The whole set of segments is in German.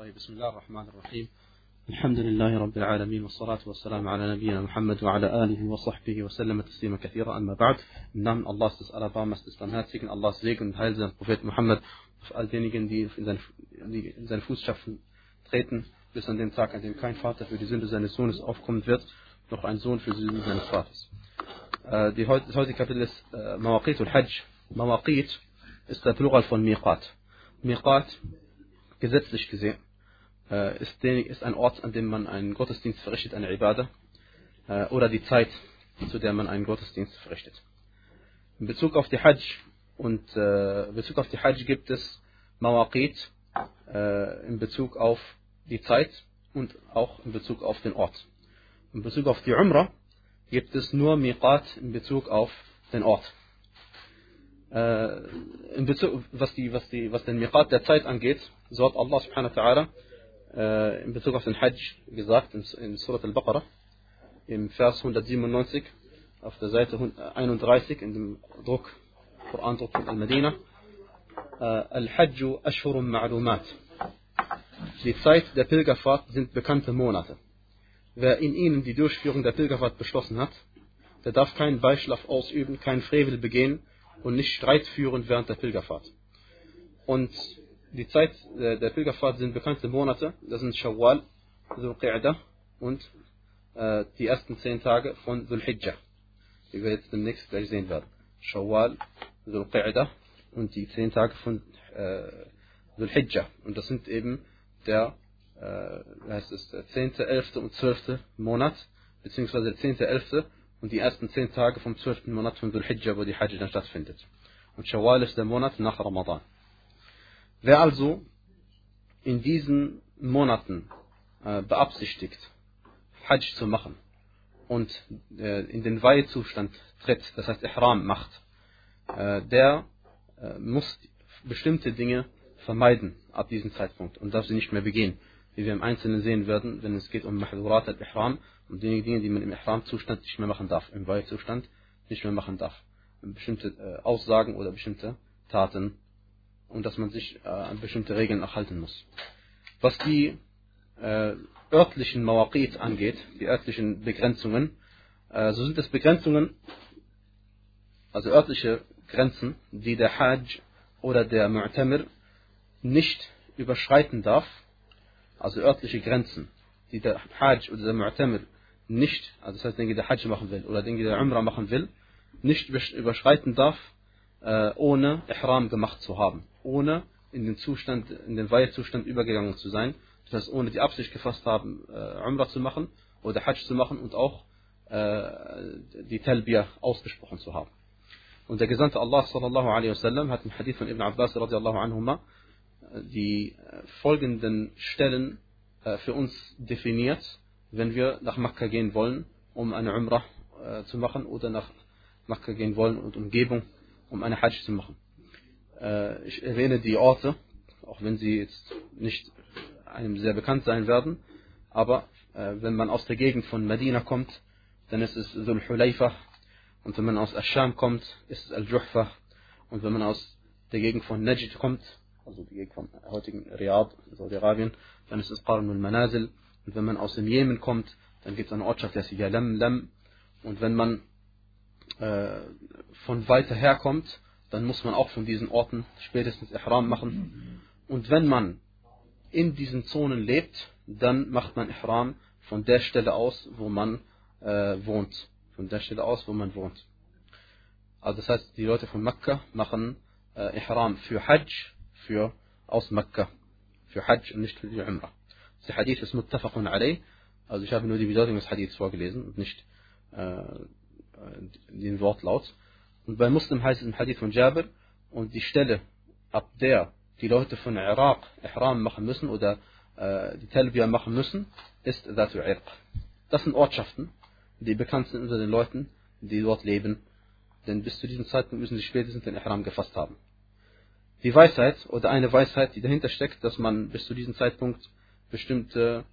طيب بسم الله الرحمن الرحيم الحمد لله رب العالمين والصلاة والسلام على نبينا Muhammad وعلى آله وصحبه وسلم تسليما كثيرا أما بعد im Namen Allahs des Alabamas des Barmherzigen Allahs Segen und Heil seines Prophet Muhammad auf all diejenigen die in, seine, die in seine Fußstapfen treten bis an den Tag an dem kein Vater für die Sünde seines Sohnes aufkommen wird noch ein Sohn für die Sünde seines Vaters äh, die, das heutige Kapitel ist äh, Mawaqit al-Hajj Mawaqit ist der Plural von Miqat Miqat gesetzlich gesehen äh, ist, den, ist, ein Ort, an dem man einen Gottesdienst verrichtet, eine Ibadah, äh, oder die Zeit, zu der man einen Gottesdienst verrichtet. In Bezug auf die Hajj und äh, Bezug auf die Hajj gibt es Mawaqit äh, in Bezug auf die Zeit und auch in Bezug auf den Ort. In Bezug auf die Umrah gibt es nur Miqat in Bezug auf den Ort. Äh, in Bezug, was, die, was, die, was den Miqat der Zeit angeht, so hat Allah subhanahu wa ta'ala äh, in Bezug auf den Hajj gesagt in, Surat al-Baqarah im Vers 197 auf der Seite 31 in dem Druck Koran-Druck von Al-Madina Al-Hajju Ashhurun Ma'lumat Die Zeit der Pilgerfahrt sind bekannte Monate. Wer in ihnen die Durchführung der Pilgerfahrt beschlossen hat, der darf keinen Beischlaf ausüben, keinen Frevel begehen und nicht Streit führen während der Pilgerfahrt. Und die Zeit der Pilgerfahrt sind bekannte Monate, das sind Shawwal, Dhul Qi'dah und äh, die ersten zehn Tage von Dhul Hijjah, die wir jetzt demnächst gleich sehen werden. Shawwal, Dhul Qi'dah und die zehn Tage von äh, Dhul Hijjah. Und das sind eben der, äh, heißt es, der 10., 11. und 12. Monat, beziehungsweise der 10., 11. und die ersten zehn Tage vom 12. Monat von Dhul Hijjah, wo die Hajj dann stattfindet. Und Shawwal ist der Monat nach Ramadan. Wer also in diesen Monaten äh, beabsichtigt, Hajj zu machen und äh, in den Weihezustand tritt, das heißt Ihram macht, äh, der äh, muss bestimmte Dinge vermeiden ab diesem Zeitpunkt und darf sie nicht mehr begehen, wie wir im Einzelnen sehen werden, wenn es geht um Mahdurat al-Ihram, um die Dinge, die man im Ihram-Zustand nicht mehr machen darf, im Weihezustand nicht mehr machen darf. Bestimmte äh, Aussagen oder bestimmte Taten und dass man sich äh, an bestimmte Regeln auch halten muss. Was die äh, örtlichen Mawaqit angeht, die örtlichen Begrenzungen, äh, so sind es Begrenzungen, also örtliche Grenzen, die der Hajj oder der Mu'tamir nicht überschreiten darf, also örtliche Grenzen, die der Hajj oder der Mu'tamir nicht, also das heißt, den der Hajj machen will oder den der Umrah machen will, nicht überschreiten darf, äh, ohne Ihram gemacht zu haben, ohne in den Zustand, in den Weihezustand übergegangen zu sein, das heißt, ohne die Absicht gefasst haben, äh, Umrah zu machen oder Hajj zu machen und auch äh, die Talbiyah ausgesprochen zu haben. Und der Gesandte Allah sallallahu alaihi wasallam hat im Hadith von Ibn Abbas radiallahu anhuma die folgenden Stellen für uns definiert, wenn wir nach Makkah gehen wollen, um eine Umrah zu machen oder nach Makkah gehen wollen und Umgebung um eine Hajj zu machen. Äh, ich erwähne die Orte, auch wenn sie jetzt nicht einem sehr bekannt sein werden, aber äh, wenn man aus der Gegend von Medina kommt, dann ist es Dhul Hulayfa. Und wenn man aus Ascham kommt, ist es Al-Juhfa. Und wenn man aus der Gegend von Najd kommt, also die Gegend von heutigen Riyadh, Saudi-Arabien, dann ist es Qarn al-Manazil. Und wenn man aus dem Jemen kommt, dann gibt es eine Ortschaft, die heißt Yalam Lam und wenn man äh, von weiter her kommt, dann muss man auch von diesen Orten spätestens Ihram machen. Und wenn man in diesen Zonen lebt, dann macht man Ihram von der Stelle aus, wo man äh, wohnt. Von der Stelle aus, wo man wohnt. Also das heißt, die Leute von Mekka machen äh, Ihram für Hajj, für aus Mekka. Für Hajj und nicht für die Umrah. Der Hadith ist muttafaqun alayh. Also ich habe nur die Bedeutung des Hadiths vorgelesen und nicht äh, den Wortlaut. Und bei Muslim heißt es im Hadith von Jabir, und die Stelle, ab der die Leute von Irak Ihram machen müssen oder äh, die Talbiyah machen müssen, ist Dhatu Irq. Das sind Ortschaften, die bekannt sind unter den Leuten, die dort leben, denn bis zu diesem Zeitpunkt müssen sie spätestens den Ihram gefasst haben. Die Weisheit oder eine Weisheit, die dahinter steckt, dass man bis zu diesem Zeitpunkt bestimmte,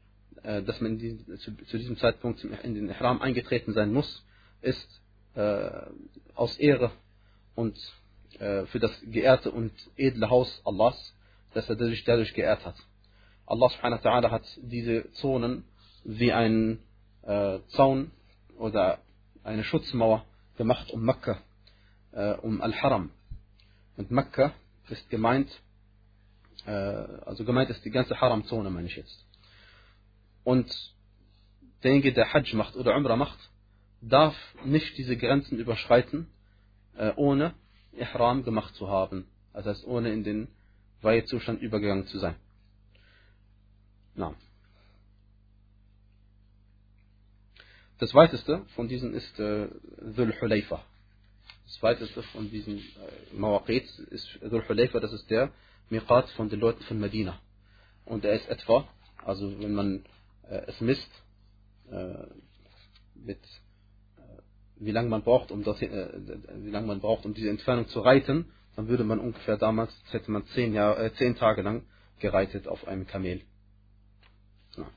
äh, dass man diesen, zu, zu, diesem Zeitpunkt in den Ihram eingetreten sein muss, ist äh, aus Ehre und äh, für das geehrte und edle Haus Allahs, dass er sich dadurch geehrt hat. Allah subhanahu wa ta'ala hat diese Zonen wie einen äh, Zaun oder eine Schutzmauer gemacht um Mekka, äh, um Al-Haram. Und Mekka ist gemeint, äh, also gemeint ist die ganze Haram-Zone, meine ich jetzt. Und derjenige, der Hajj macht oder Umrah macht, darf nicht diese Grenzen überschreiten, äh, ohne Ihram gemacht zu haben. Das heißt, ohne in den Weihezustand übergegangen zu sein. Na. Das weiteste von diesen ist äh, Dhul Hulayfa. Das weiteste von diesen äh, Mawaqit ist Dhul Hulayfa, das ist der Miqat von den Leuten von Medina. Und er ist etwa, also wenn man äh, es misst, äh, mit wie lange man braucht, um das, äh, wie lange man braucht, um diese Entfernung zu reiten, dann würde man ungefähr damals, hätte man zehn, Jahr, äh, zehn Tage lang gereitet auf einem Kamel. Ja.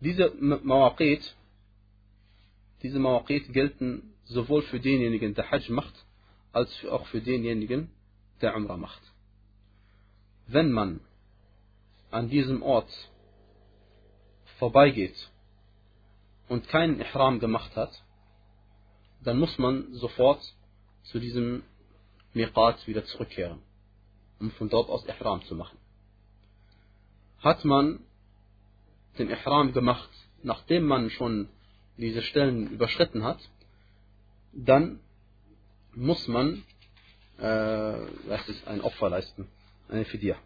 Diese Mawaqit, diese Mawaqit gelten sowohl für denjenigen, der Hajj macht, als auch für denjenigen, der Umrah macht. Wenn man an diesem Ort vorbeigeht und keinen Ihram gemacht hat, dann muss man sofort zu diesem Miqat wieder zurückkehren, um von dort aus Ihram zu machen. Hat man den Ihram gemacht, nachdem man schon diese Stellen überschritten hat, dann muss man äh, was ist, ein Opfer leisten, eine Fidir.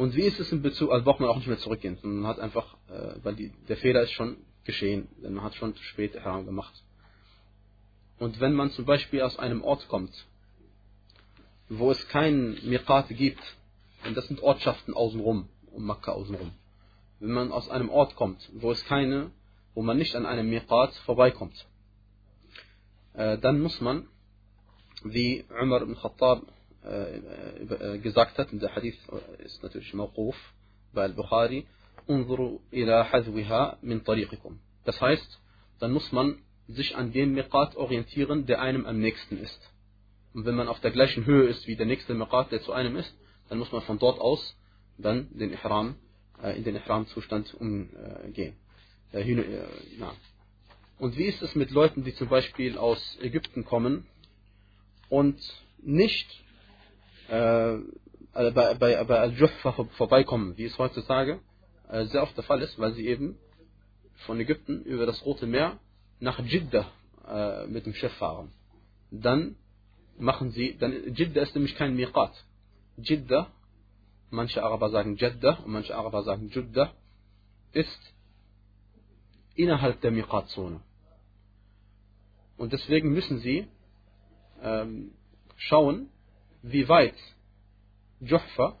Und wie ist es in Bezug, also braucht man auch nicht mehr zurückgehen, man hat einfach, äh, weil die, der Fehler ist schon geschehen, denn man hat schon zu spät Ihram gemacht. Und wenn man zum Beispiel aus einem Ort kommt, wo es keinen Miqat gibt, und das sind Ortschaften außenrum, um Makkah außenrum, wenn man aus einem Ort kommt, wo es keine, wo man nicht an einem Miqat vorbeikommt, äh, dann muss man, wie Umar ibn Khattab äh, äh, gesagt hat, und der Hadith ist natürlich Mawquf bei Al-Bukhari. Das heißt, dann muss man sich an dem Miqat orientieren, der einem am nächsten ist. Und wenn man auf der gleichen Höhe ist wie der nächste Miqat, der zu einem ist, dann muss man von dort aus dann den Ihram, äh, in den Ihram-Zustand umgehen. Äh, hin, äh. Und wie ist es mit Leuten, die zum Beispiel aus Ägypten kommen und nicht äh, bei, bei, bei Al-Juhfa vorbeikommen, wie es heutzutage äh, sehr oft der Fall ist, weil sie eben von Ägypten über das Rote Meer nach Jeddah äh, mit dem Schiff fahren. Dann machen sie, dann Jeddah ist nämlich kein Miqat. Jeddah, manche Araber sagen Jeddah und manche Araber sagen Jeddah, ist innerhalb der Miqat-Zone. Und deswegen müssen sie ähm, schauen, wie weit Juhfa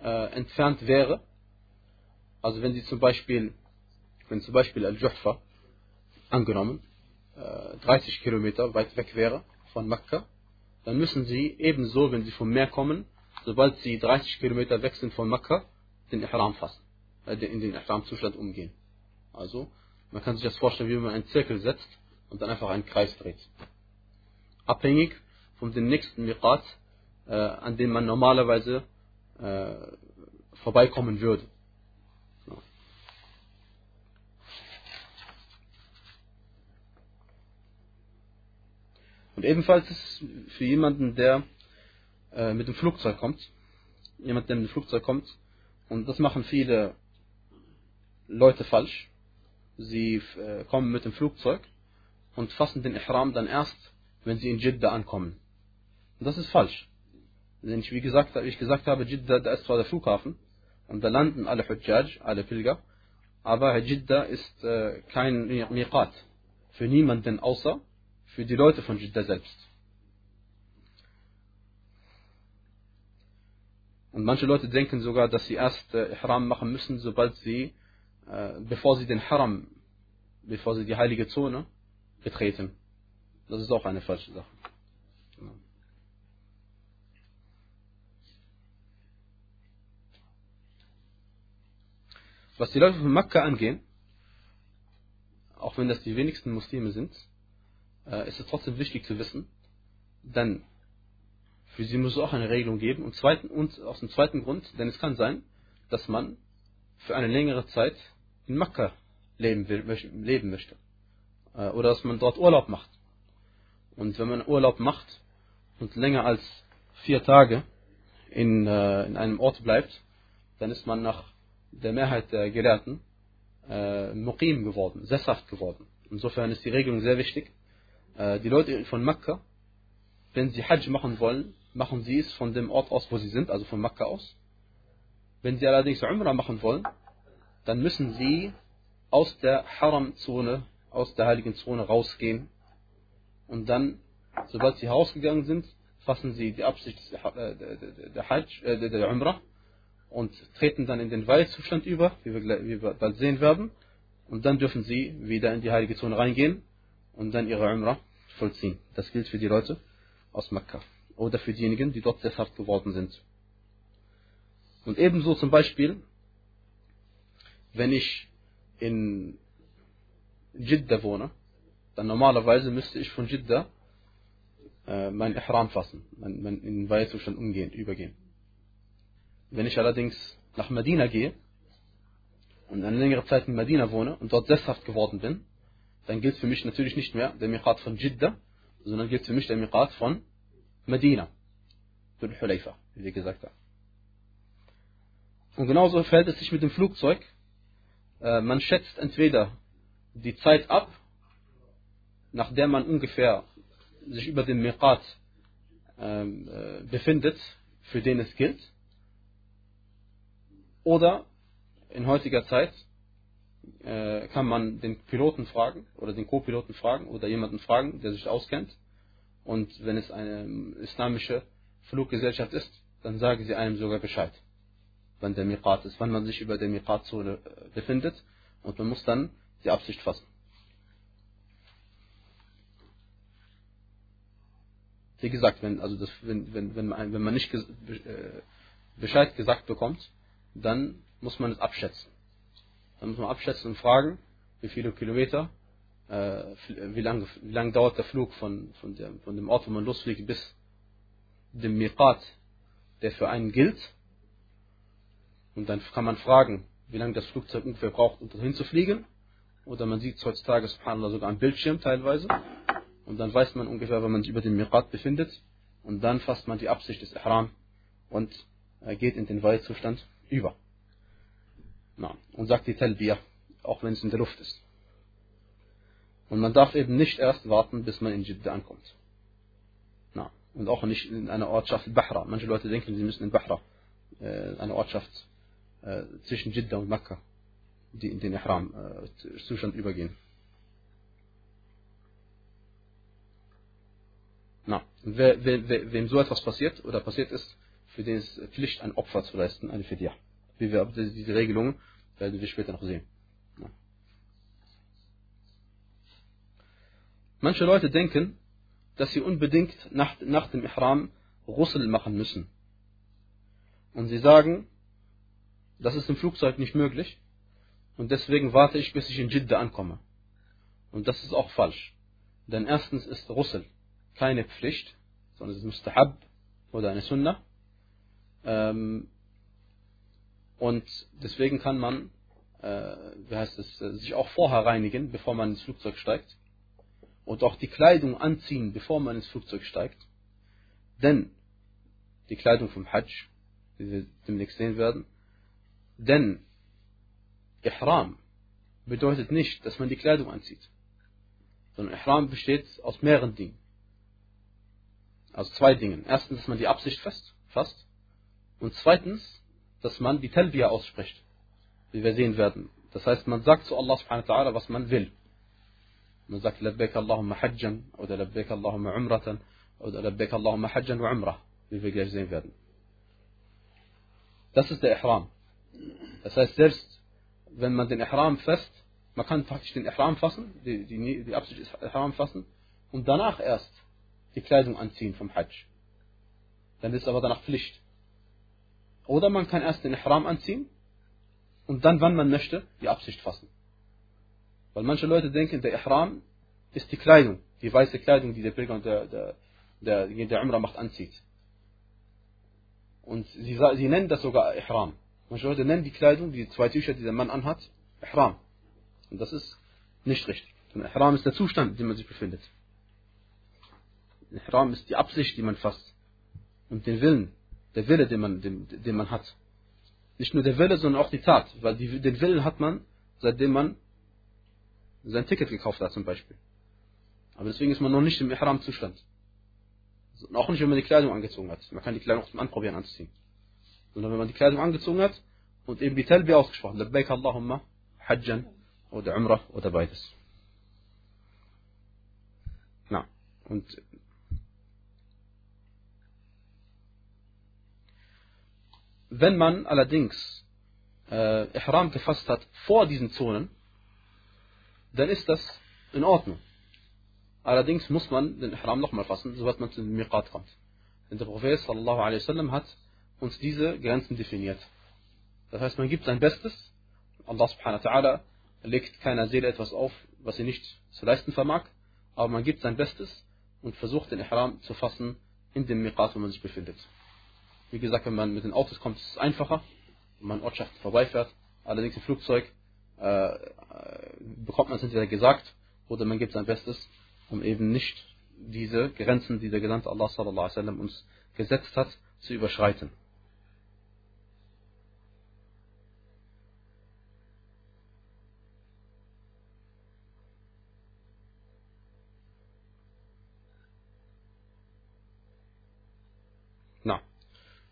äh, entfernt wäre. Also wenn sie zum Beispiel, wenn zum Beispiel Al-Juhfa angenommen äh, 30 Kilometer weit weg wäre von Mekka, dann müssen sie ebenso, wenn sie vom Meer kommen, sobald sie 30 Kilometer weg sind von Mekka, den Ihram fassen, äh, in den Ihram-Zustand umgehen. Also, man kann sich das vorstellen, wie man einen Zirkel setzt und dann einfach einen Kreis dreht. Abhängig von dem nächsten Miqat, äh, an dem man normalerweise äh, vorbeikommen würde. Und ebenfalls ist für jemanden, der äh, mit dem Flugzeug kommt, jemand, der mit dem Flugzeug kommt, und das machen viele Leute falsch, sie äh, kommen mit dem Flugzeug und fassen den Ihram dann erst, wenn sie in Jeddah ankommen. Und das ist falsch. Denn ich, wie, gesagt, wie ich gesagt habe, Jeddah, da ist zwar der Flughafen und da landen alle Hujjaj, alle Pilger, aber Jeddah ist äh, kein Miqat für niemanden außer für die Leute von Jeddah selbst. Und manche Leute denken sogar, dass sie erst äh, Ihram machen müssen, sobald sie, äh, bevor sie den Haram, bevor sie die heilige Zone betreten. Das ist auch eine falsche Sache. Was die Leute von Mekka angehen, auch wenn das die wenigsten Muslime sind, äh, ist es trotzdem wichtig zu wissen, denn für sie muss es auch eine Regelung geben. Und, aus dem zweiten Grund, denn es kann sein, dass man für eine längere Zeit in Mekka leben, will, leben möchte. Äh, oder dass man dort Urlaub macht. Und wenn man Urlaub macht und länger als vier Tage in, äh, in einem Ort bleibt, dann ist man nach der Mehrheit der Gelehrten äh, Muqim geworden, sesshaft geworden. Insofern ist die Regelung sehr wichtig. Äh, die Leute von Mekka, wenn sie Hajj machen wollen, machen sie es von dem Ort aus, wo sie sind, also von Mekka aus. Wenn sie allerdings Umrah machen wollen, dann müssen sie aus der Haram-Zone, aus der heiligen Zone rausgehen. Und dann, sobald sie herausgegangen sind, fassen sie die Absicht der, der, Hajj, äh, der Umrah und treten dann in den Weihzustand über, wie wir, wie wir bald sehen werden. Und dann dürfen sie wieder in die heilige Zone reingehen und dann ihre Umrah vollziehen. Das gilt für die Leute aus Mekka oder für diejenigen, die dort sesshaft geworden sind. Und ebenso zum Beispiel, wenn ich in Jeddah wohne, dann normalerweise müsste ich von Jeddah äh, mein Ihram fassen, mein, mein, in den Weihezustand umgehen, übergehen. Wenn ich allerdings nach Medina gehe und eine längere Zeit in Medina wohne und dort sesshaft geworden bin, dann gilt für mich natürlich nicht mehr der Miqat von Jeddah, sondern gilt für mich der Miqat von Medina, Dhul Hulayfa, wie wir gesagt haben. Und genauso verhält es sich mit dem Flugzeug. Äh, man schätzt entweder die Zeit ab, nach der man ungefähr sich über dem Miqat ähm, äh, befindet, für den es gilt, oder in heutiger Zeit äh, kann man den Piloten fragen oder den Co-Piloten fragen oder jemanden fragen, der sich auskennt und wenn es eine islamische Fluggesellschaft ist, dann sagen sie einem sogar Bescheid, wann der Miqat ist, wann man sich über der Miqat-Zone äh, befindet. Und man muss dann die Absicht fassen. Wie gesagt, wenn, also das, wenn, wenn, wenn, man, wenn man nicht äh, Bescheid gesagt bekommt, dann muss man es abschätzen. Dann muss man abschätzen und fragen, wie viele Kilometer äh, wie lange wie lang dauert der Flug von, von, der, von dem Ort, wo man losfliegt, bis dem Miqat, der für einen gilt. Und dann kann man fragen, wie lange das Flugzeug ungefähr braucht, um dorthin zu fliegen. Oder man sieht heutzutage, subhanallah, sogar am Bildschirm teilweise. Und dann weiß man ungefähr, wenn man sich über dem Miqat befindet. Und dann fasst man die Absicht des Ihram und äh, geht in den Weihzustand über. Na, und sagt die Talbiyah, auch wenn es in der Luft ist. Und man darf eben nicht erst warten, bis man in Jeddah ankommt. Na, und auch nicht in einer Ortschaft Bahra. Manche Leute denken, sie müssen in Bahra, äh, eine Ortschaft äh, zwischen Jeddah und Mekka, die in den Ihram-Zustand äh, übergehen. Na, wer, wer, wer, wem so etwas passiert oder passiert ist, für den ist Pflicht, ein Opfer zu leisten, eine Fidya. Wie wir diese Regelungen werden wir später noch sehen. Manche Leute denken, dass sie unbedingt nach, nach dem Ihram Russel machen müssen. Und sie sagen, das ist im Flugzeug nicht möglich und deswegen warte ich, bis ich in Jeddah ankomme. Und das ist auch falsch. Denn erstens ist Russel keine Pflicht, sondern es ist Mustahab oder eine Sunnah. Ähm, und deswegen kann man, äh, wie heißt es, sich auch vorher reinigen, bevor man ins Flugzeug steigt und auch die Kleidung anziehen, bevor man ins Flugzeug steigt. Denn die Kleidung vom Hajj, wie wir demnächst sehen werden, denn Ihram bedeutet nicht, dass man die Kleidung anzieht, sondern Ihram besteht aus mehreren Dingen. Also zwei Dingen. Erstens, dass man die Absicht fasst und zweitens, dass man die Talbiyah ausspricht, wie wir sehen werden. Das heißt, man sagt zu Allah subhanahu wa ta'ala, was man will. Man sagt Labbaik Allahumma Hajjan oder Labbaik Allahumma Umratan oder Labbaik Allahumma Hajjan wa Umrah, wie wir gleich sehen werden. Das ist der Ihram. Das heißt, selbst wenn man den Ihram fest, man kann praktisch den Ihram fassen, die, die, die Absicht ist Ihram fassen und danach erst die Kleidung anziehen vom Hajj. Dann ist aber danach Pflicht. Oder man kann erst den Ihram anziehen und dann, wann man möchte, die Absicht fassen. Weil manche Leute denken, der Ihram ist die Kleidung die weiße Kleidung, die der Pilger und der, der, der, der Umrah macht, anzieht. Und sie, sie nennen das sogar Ihram. Manche Leute nennen die Kleidung, die zwei Tücher, die der Mann anhat, Ihram. Und das ist nicht richtig. Denn Ihram ist der Zustand, in dem man sich befindet. Ihram ist die Absicht, die man fasst. Und den Willen, der Wille, den man, den, den man hat. Nicht nur der Wille, sondern auch die Tat. Weil die, den Willen hat man, seitdem man sein Ticket gekauft hat zum Beispiel. Aber deswegen ist man noch nicht im Ihram-Zustand. Auch nicht, wenn man die Kleidung angezogen hat. Man kann die Kleidung auch zum Anprobieren anziehen. Sondern wenn man die Kleidung angezogen hat und eben die Talbi ausgesprochen, Labbaik Allahumma, Hajjan oder Umrah oder beides. Na, und wenn man allerdings äh, Ihram gefasst hat vor diesen Zonen, dann ist das in Ordnung. Allerdings muss man den Ihram nochmal fassen, sobald man zu dem Miqat kommt. Denn der Prophet sallallahu alaihi wasallam hat uns diese Grenzen definiert. Das heißt, man gibt sein Bestes. Allah subhanahu wa ta'ala legt keiner Seele etwas auf, was sie nicht zu leisten vermag. Aber man gibt sein Bestes und versucht den Ihram zu fassen in dem Miqat, wo man sich befindet. Wie gesagt, wenn man mit den Autos kommt, ist es einfacher, wenn man Ortschaften vorbeifährt. Allerdings im Flugzeug äh, äh bekommt man es entweder gesagt oder man gibt sein Bestes um eben nicht diese Grenzen, die der Gesandte Allah sallallahu alaihi wasallam uns gesetzt hat, zu überschreiten.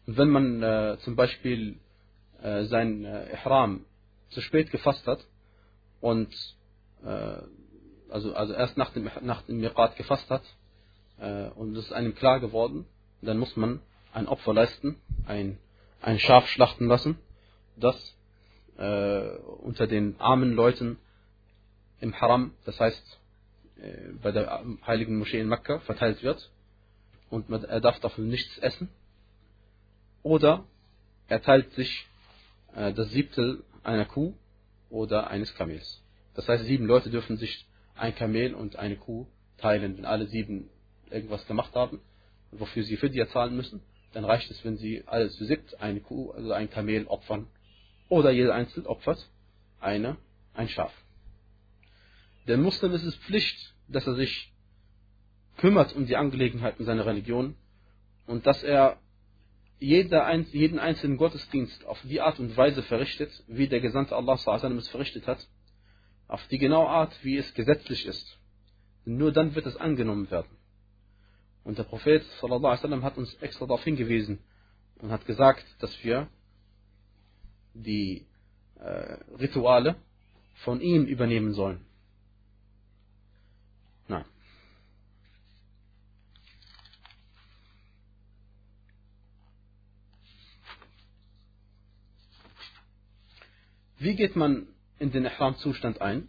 Wenn man äh, zum Beispiel äh, sein äh, Ihram zu spät gefasst hat und äh, also, also erst nach dem, nach dem Miqat gefasst hat äh, und es ist einem klar geworden, dann muss man ein Opfer leisten, ein, ein Schaf schlachten lassen, das äh, unter den armen Leuten im Haram, das heißt äh, bei der heiligen Moschee in Mekka, verteilt wird und man, er darf dafür nichts essen. Oder er teilt sich äh, das Siebtel einer Kuh oder eines Kamels. Das heißt, sieben Leute dürfen sich ein Kamel und eine Kuh teilen, wenn alle sieben irgendwas gemacht haben, wofür sie für die zahlen müssen, dann reicht es, wenn sie alle zu siebt eine Kuh, also ein Kamel opfern. Oder jeder einzeln opfert eine, ein Schaf. Der Muslim ist es Pflicht, dass er sich kümmert um die Angelegenheiten seiner Religion und dass er jeder, jeden einzelnen Gottesdienst auf die Art und Weise verrichtet, wie der Gesandte Allah es verrichtet hat auf die genaue Art, wie es gesetzlich ist. Nur dann wird es angenommen werden. Und der Prophet wasallam hat uns extra darauf hingewiesen und hat gesagt, dass wir die äh, Rituale von ihm übernehmen sollen. Nein. Wie geht man in den Ihram-Zustand ein.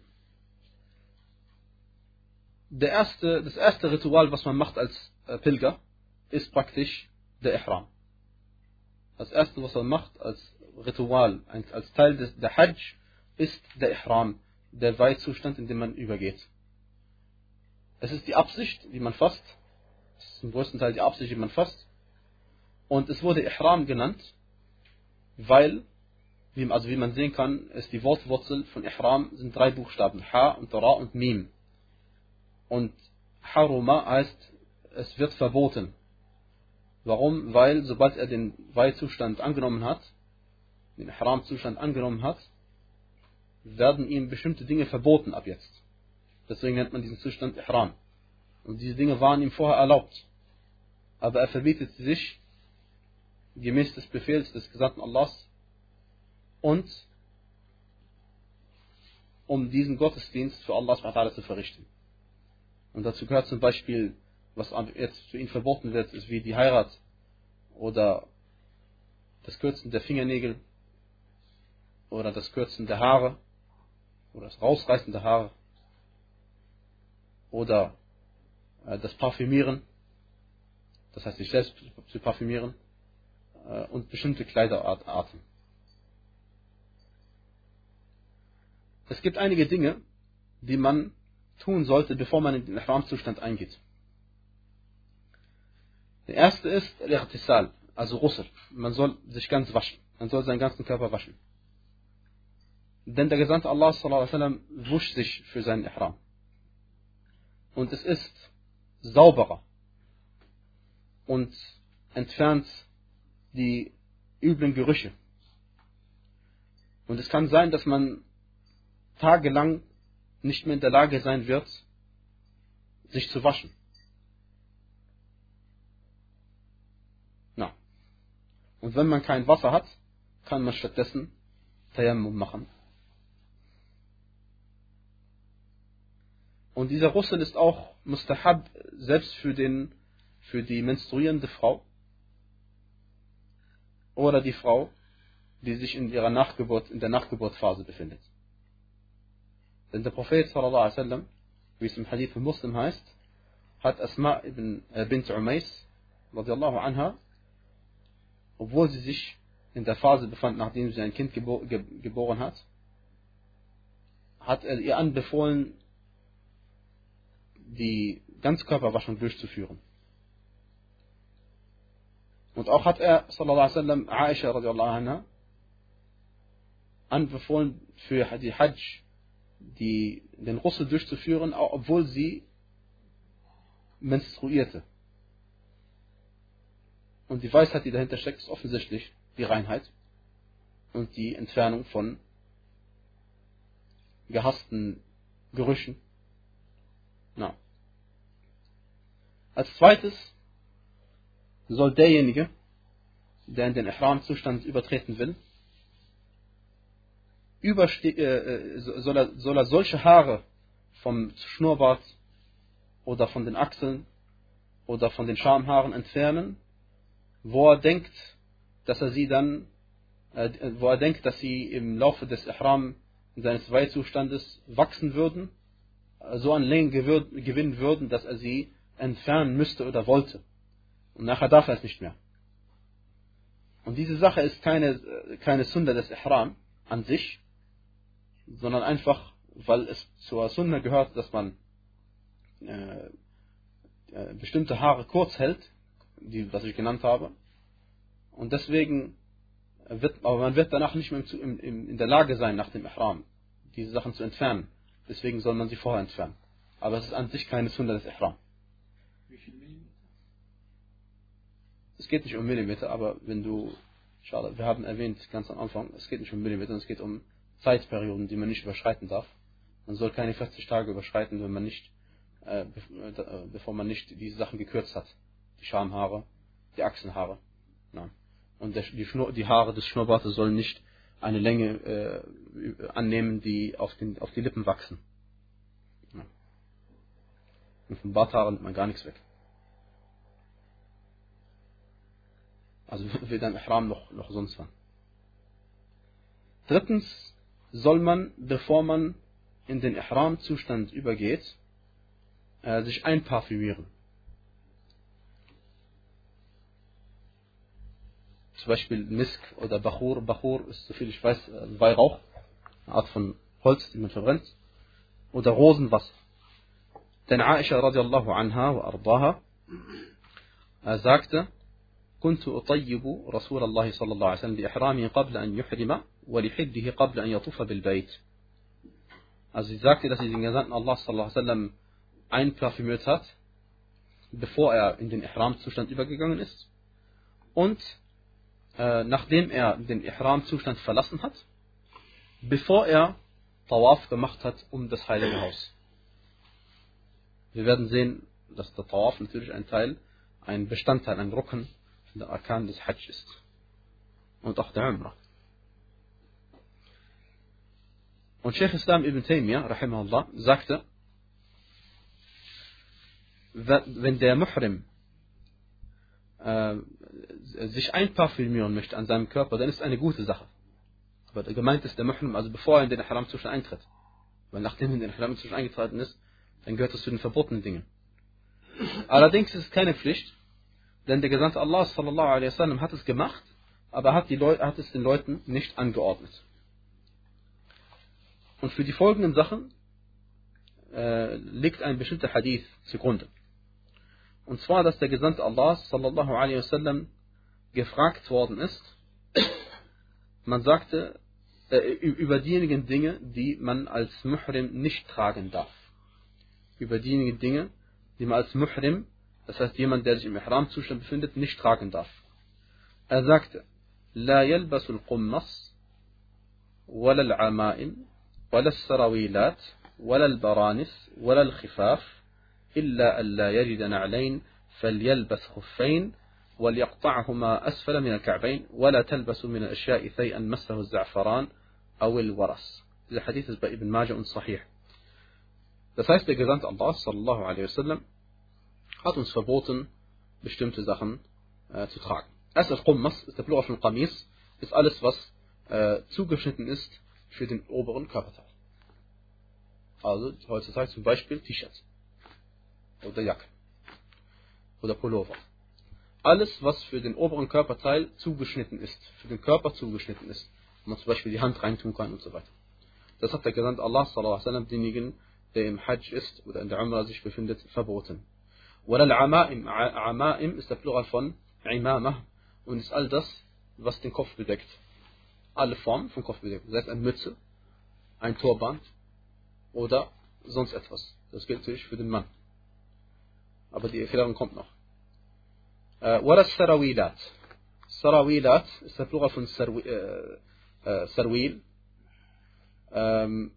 Der erste, das erste Ritual, was man macht als äh, Pilger, ist praktisch der Ihram. Das erste, was man macht als Ritual, als Teil des, der Hajj, ist der Ihram, der Weihzustand, in dem man übergeht. Es ist die Absicht, die man fasst. Es ist im größten Teil die Absicht, die man fasst. Und es wurde Ihram genannt, weil wie, also wie man sehen kann, ist die Wortwurzel von Ihram sind drei Buchstaben, Ha und Ra und Mim. Und Haruma heißt, es wird verboten. Warum? Weil sobald er den Weihzustand angenommen hat, den Ihram-Zustand angenommen hat, werden ihm bestimmte Dinge verboten ab jetzt. Deswegen nennt man diesen Zustand Ihram. Und diese Dinge waren ihm vorher erlaubt. Aber er verbietet sich gemäß des Befehls des Gesandten Allahs und um diesen Gottesdienst für Allah zu verrichten. Und dazu gehört zum Beispiel, was jetzt für ihn verboten wird, ist wie die Heirat oder das Kürzen der Fingernägel oder das Kürzen der Haare oder das Rausreißen der Haare oder äh, das Parfümieren, das heißt sich selbst zu parfümieren äh, und bestimmte Kleiderarten. Es gibt einige Dinge, die man tun sollte, bevor man in den Ihram-Zustand eingeht. Der erste ist Al-Ightisal, also Russel. Man soll sich ganz waschen. Man soll seinen ganzen Körper waschen. Denn der Gesandte Allah sallam, wusch sich für seinen Ihram. Und es ist sauberer und entfernt die üblen Gerüche. Und es kann sein, dass man tagelang nicht mehr in der Lage sein wird, sich zu waschen. Na. Und wenn man kein Wasser hat, kann man stattdessen Tayammum machen. Und dieser Russel ist auch mustahab selbst für, den, für die menstruierende Frau oder die Frau, die sich in ihrer Nachgeburt, in der Nachgeburtphase befindet. Denn der Prophet sallallahu wie es im Hadith von Muslim heißt, hat Asma ibn, äh, bint Umais anha, obwohl sie sich in der Phase befand, nachdem sie ein Kind gebo ge geboren hat, hat er ihr anbefohlen, die Ganzkörperwaschung durchzuführen. Und auch hat er, sallallahu alaihi wasallam, Aisha radiallahu anha, anbefohlen, für die Hajj die, den Russel durchzuführen, obwohl sie menstruierte. Und die Weisheit, die dahinter steckt, ist offensichtlich die Reinheit und die Entfernung von gehassten Gerüchen. Na. Als zweites soll derjenige, der in den Ihram-Zustand übertreten will, überste äh, soll, er, soll er solche Haare vom Schnurrbart oder von den Achseln oder von den Schamhaaren entfernen, wo er denkt, dass er sie dann, äh, wo er denkt, dass sie im Laufe des Ihram seines Weihzustandes wachsen würden, so an Länge gewinnen würden, dass er sie entfernen müsste oder wollte. Und nachher darf er es nicht mehr. Und diese Sache ist keine, keine Sünde des Ihram an sich, sondern einfach, weil es zur Sunna gehört, dass man äh, äh, bestimmte Haare kurz hält, die, was ich genannt habe. Und deswegen wird, aber man wird danach nicht mehr im, im, in der Lage sein, nach dem Ihram, diese Sachen zu entfernen. Deswegen soll man sie vorher entfernen. Aber es ist an sich keine Sunna des Ihram. Wie viel Millimeter? Es geht nicht um Millimeter, aber wenn du, schade, wir haben erwähnt ganz am Anfang, es geht nicht um Millimeter, es geht um Zeitperioden, die man nicht überschreiten darf. Man soll keine 40 Tage überschreiten, wenn man nicht, äh, äh, bevor man nicht diese Sachen gekürzt hat. Die Schamhaare, die Achsenhaare. Nein. Und der, die, Schnur, die, Haare des Schnurrbartes sollen nicht eine Länge äh, annehmen, die auf, den, auf die Lippen wachsen. Ja. Und von Barthaaren nimmt man gar nichts weg. Also weder im Ihram noch, noch sonst wann. Drittens, soll man, bevor man in den Ihram-Zustand übergeht, äh, sich einparfümieren. Zum Beispiel Misk oder Bachur. Bachur ist, soviel ich weiß, äh, Weihrauch, eine Art von Holz, die man verbrennt. Oder Rosenwasser. Denn Aisha radiallahu anha wa ardaha äh, sagte, كنت أطيب رسول الله صلى الله عليه وسلم بإحرامه قبل أن يحرم ولحده قبل أن يطوف بالبيت Also sie sagte, dass sie den Gesandten Allah sallallahu alaihi wasallam einparfümiert hat, bevor er in den Ihram-Zustand übergegangen ist und äh, nachdem er den Ihram-Zustand verlassen hat, bevor er Tawaf gemacht hat um das heilige Haus. Wir werden sehen, dass der Tawaf natürlich ein Teil, ein Bestandteil, ein Rücken der Arkan des Hajj ist. Und auch der Umrah. Und Sheikh Islam ibn Taymiyyah, rahimahullah, sagte, wenn der Muhrim äh, sich einparfümieren möchte an seinem Körper, dann ist es eine gute Sache. Aber gemeint ist der Muhrim, also bevor er in den Haram-Zustand eintritt. Weil nachdem er in den Haram-Zustand eingetreten ist, dann gehört es zu den verbotenen Dingen. Allerdings ist es keine Pflicht, denn der Gesandte Allah sallallahu alaihi wasallam hat es gemacht, aber hat, Leute, hat es den Leuten nicht angeordnet. Und für die folgenden Sachen äh, liegt ein bestimmter Hadith zugrunde. Und zwar, dass der Gesandte Allah sallallahu alaihi wasallam gefragt worden ist, man sagte äh, über diejenigen Dinge, die man als Muhrim nicht tragen darf. Über diejenigen Dinge, die man als Muhrim, das heißt jemand, der sich im Ihram-Zustand befindet, nicht tragen darf. Er sagte, لا يلبس القمص ولا العمائم ولا السراويلات ولا البرانس ولا الخفاف إلا ألا يجد نعلين فليلبس خفين وليقطعهما أسفل من الكعبين ولا تلبس من الأشياء ثيئا مسه الزعفران أو الورس Hadith ist bei Ibn Majah und Sahih. Das heißt, der Gesandte Allah sallallahu alaihi wasallam hat uns verboten, bestimmte Sachen äh, zu tragen. Erst das Qummas ist der Plural von Qamis, ist alles, was äh, zugeschnitten ist für den oberen Körperteil. Also heutzutage zum Beispiel T-Shirts oder Jacken oder Pullover. Alles, was für den oberen Körperteil zugeschnitten ist, für den Körper zugeschnitten ist, wo man zum Beispiel die Hand reintun kann und so weiter. Das hat der Gesandte Allah wasallam denjenigen, der im Hajj ist oder in der Umrah sich befindet, verboten. Walal Ama'im, Ama'im ist der Plural von Imamah und ist all das, was den Kopf bedeckt. Alle Formen vom Kopf bedeckt. Sei es eine Mütze, ein Torband oder sonst etwas. Das gilt natürlich für den Mann. Aber die Erklärung kommt noch. Wala Sarawilat. Sarawilat ist der Plural von Sarwil. Ähm,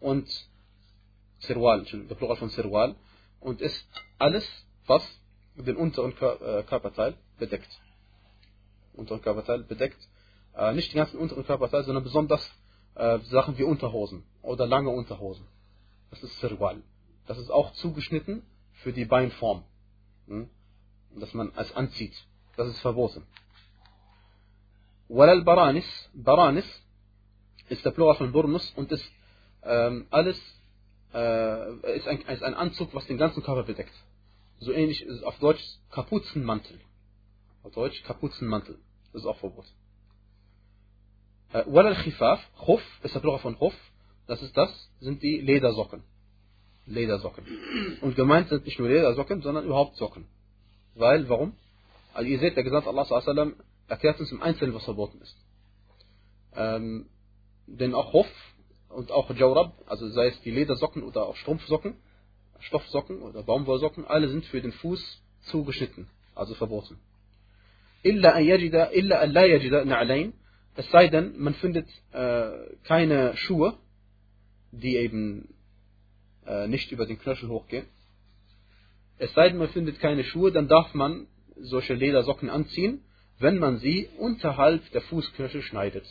und Sirwal, der Plural von Sirwal. Und ist alles, was den unteren Körperteil bedeckt. Unteren Körperteil bedeckt. Äh, nicht den ganzen unteren Körperteil, sondern besonders äh, Sachen wie Unterhosen oder lange Unterhosen. Das ist Sirwal. Das ist auch zugeschnitten für die Beinform. Hm? Dass man es anzieht. Das ist verboten. Walal Baranis. Baranis ist der Plural von Burnus und ist ähm, alles äh, ist, ein, ist ein Anzug, was den ganzen Körper bedeckt. So ähnlich ist auf Deutsch Kapuzenmantel. Auf Deutsch Kapuzenmantel. Das ist auch verboten. Äh, Wal al-Khifaf, Khuf, ist der Plural von Khuf. Das ist das, sind die Ledersocken. Ledersocken. Und gemeint sind nicht nur Ledersocken, sondern überhaupt Socken. Weil, warum? Also ihr seht, der Gesandte Allah sallam, erklärt uns im Einzelnen, was verboten ist. Ähm, denn auch Khuf und auch Jawrab, also sei es die Ledersocken oder auch Strumpfsocken, Stoffsocken oder Baumwollsocken, alle sind für den Fuß zugeschnitten, also verboten. Illa an yajida, illa an la yajida na'alain, es sei denn, man findet äh, keine Schuhe, die eben äh, nicht über den Knöchel hochgehen. Es sei denn, man findet keine Schuhe, dann darf man solche Ledersocken anziehen, wenn man sie unterhalb der Fußknöchel schneidet.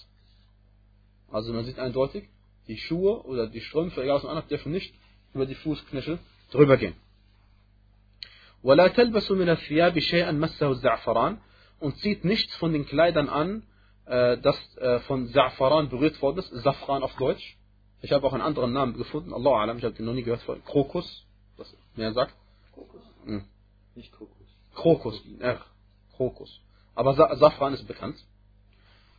Also man sieht eindeutig, die Schuhe oder die Strümpfe, egal was man anhat, dürfen nicht über die Fußknöchel drüber gehen. ولا تلبسوا من الثياب شيئا مسه الزعفران und zieht nichts von den Kleidern an, äh, das äh, von Za'faran berührt worden ist, Safran auf Deutsch. Ich habe auch einen anderen Namen gefunden, Allah Alam, ich habe den noch nie gehört, von Krokus, was mehr sagt. Krokus. Hm. Nicht Krokus. Krokus, ja, Krokus. Aber Sa Safran ist bekannt.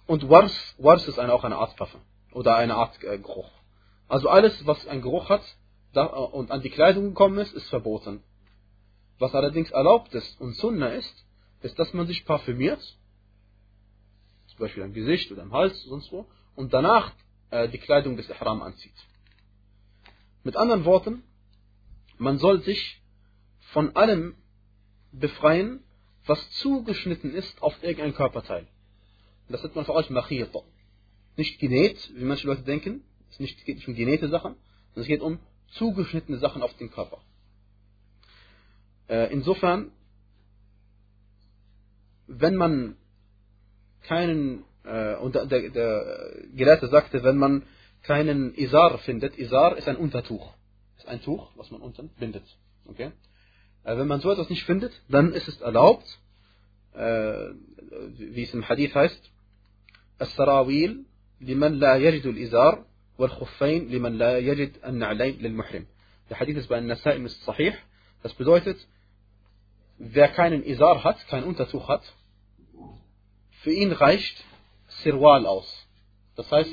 Und Wars, Wars ist eine, auch eine Art Pfeffer oder eine Art äh, Geruch. Also alles, was einen Geruch hat da, und an die Kleidung gekommen ist, ist verboten. Was allerdings erlaubt ist und Sunna ist, ist, dass man sich parfümiert, zum Beispiel am Gesicht oder am Hals, sonst wo, und danach äh, die Kleidung des Ihram anzieht. Mit anderen Worten, man soll sich von allem befreien, was zugeschnitten ist auf irgendein Körperteil. Das nennt man vor allem Machiyata. Nicht genäht, wie manche Leute denken. Es geht nicht um genähte Sachen, sondern es geht um zugeschnittene Sachen auf den Körper. Äh, insofern, wenn man keinen, äh, und der, der, der Gelehrte sagte, wenn man keinen Isar findet, Isar ist ein Untertuch. Ist ein Tuch, was man unten bindet. Okay? Äh, wenn man so etwas nicht findet, dann ist es erlaubt, äh, wie es im Hadith heißt, السراويل لمن لا يجد الإزار والخفين لمن لا يجد النعلين للمحرم. Der Hadith ist bei Nasai ist sahih. Das bedeutet, wer keinen Isar hat, kein Untertuch hat, für ihn reicht Sirwal aus. Das heißt,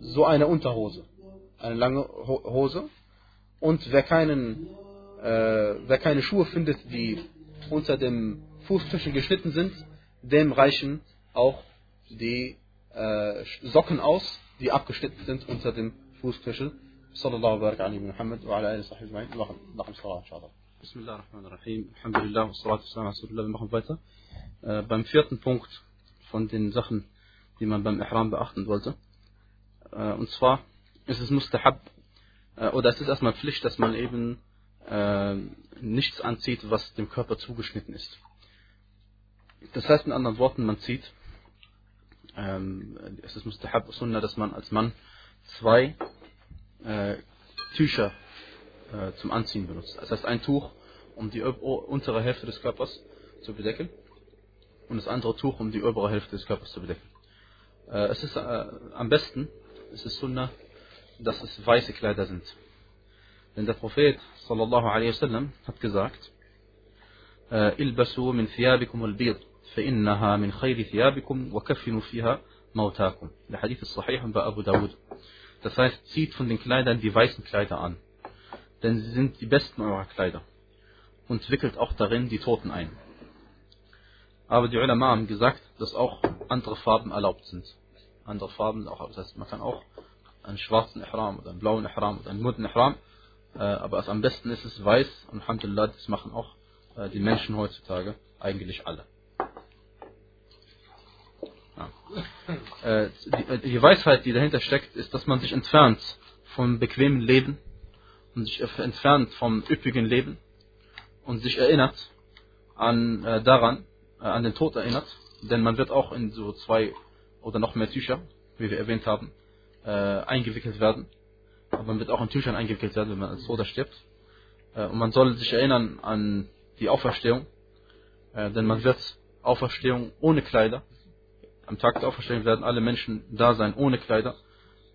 so eine Unterhose. Eine lange Hose. Und wer, keinen, äh, wer keine Schuhe findet, die unter dem Fußtüchel geschnitten sind, dem reichen auch die äh, Socken aus, die abgeschnitten sind unter dem Fußtüchel. Sallallahu alaihi wa Muhammad wa ala alihi wa sahbihi nach dem Salat, inshallah. Bismillah ar-Rahman ar-Rahim. Alhamdulillah wa salatu wa salam Wir machen weiter. Äh, beim vierten Punkt von den Sachen, die man beim Ihram beachten sollte. Äh, und zwar ist es mustahab, äh, oder es ist erstmal Pflicht, dass man eben äh, nichts anzieht, was dem Körper zugeschnitten ist. Das heißt in anderen Worten, man zieht, ähm, es ist mustahab sunnah, dass man als Mann zwei äh, Tücher äh, zum Anziehen benutzt. Das heißt ein Tuch, um die untere Hälfte des Körpers zu bedecken und das andere Tuch, um die obere Hälfte des Körpers zu bedecken. Äh, es ist äh, am besten, es ist Sunnah, dass es weiße Kleider sind. Denn der Prophet sallallahu alaihi wasallam hat gesagt, البسوا من ثيابكم البيض فإنها من خير ثيابكم وكفنوا فيها موتاكم. Der Hadith ist sahih bei Abu Dawud. Das heißt, zieht von den Kleidern die weißen Kleider an, denn sie sind die besten eurer Kleider und wickelt auch darin die Toten ein. Aber die Ulama haben gesagt, dass auch andere Farben erlaubt sind. Andere Farben auch, das heißt, man kann auch einen schwarzen Ihram oder einen blauen Ihram oder einen mutten Ihram, äh, aber am besten ist es weiß und Alhamdulillah, das machen auch äh, die Menschen heutzutage eigentlich alle. Ja. Äh, die, die Weisheit, die dahinter steckt, ist, dass man sich entfernt vom bequemen Leben und sich entfernt vom üppigen Leben und sich erinnert an äh, daran, äh, an den Tod erinnert, denn man wird auch in so zwei oder noch mehr Tücher, wie wir erwähnt haben, äh, eingewickelt werden. Aber man wird auch in Tüchern eingewickelt werden, wenn man als Toter stirbt. Äh, und man soll sich erinnern an die Auferstehung, äh, denn man wird Auferstehung ohne Kleider. Am Tag der Auferstehung werden alle Menschen da sein ohne Kleider.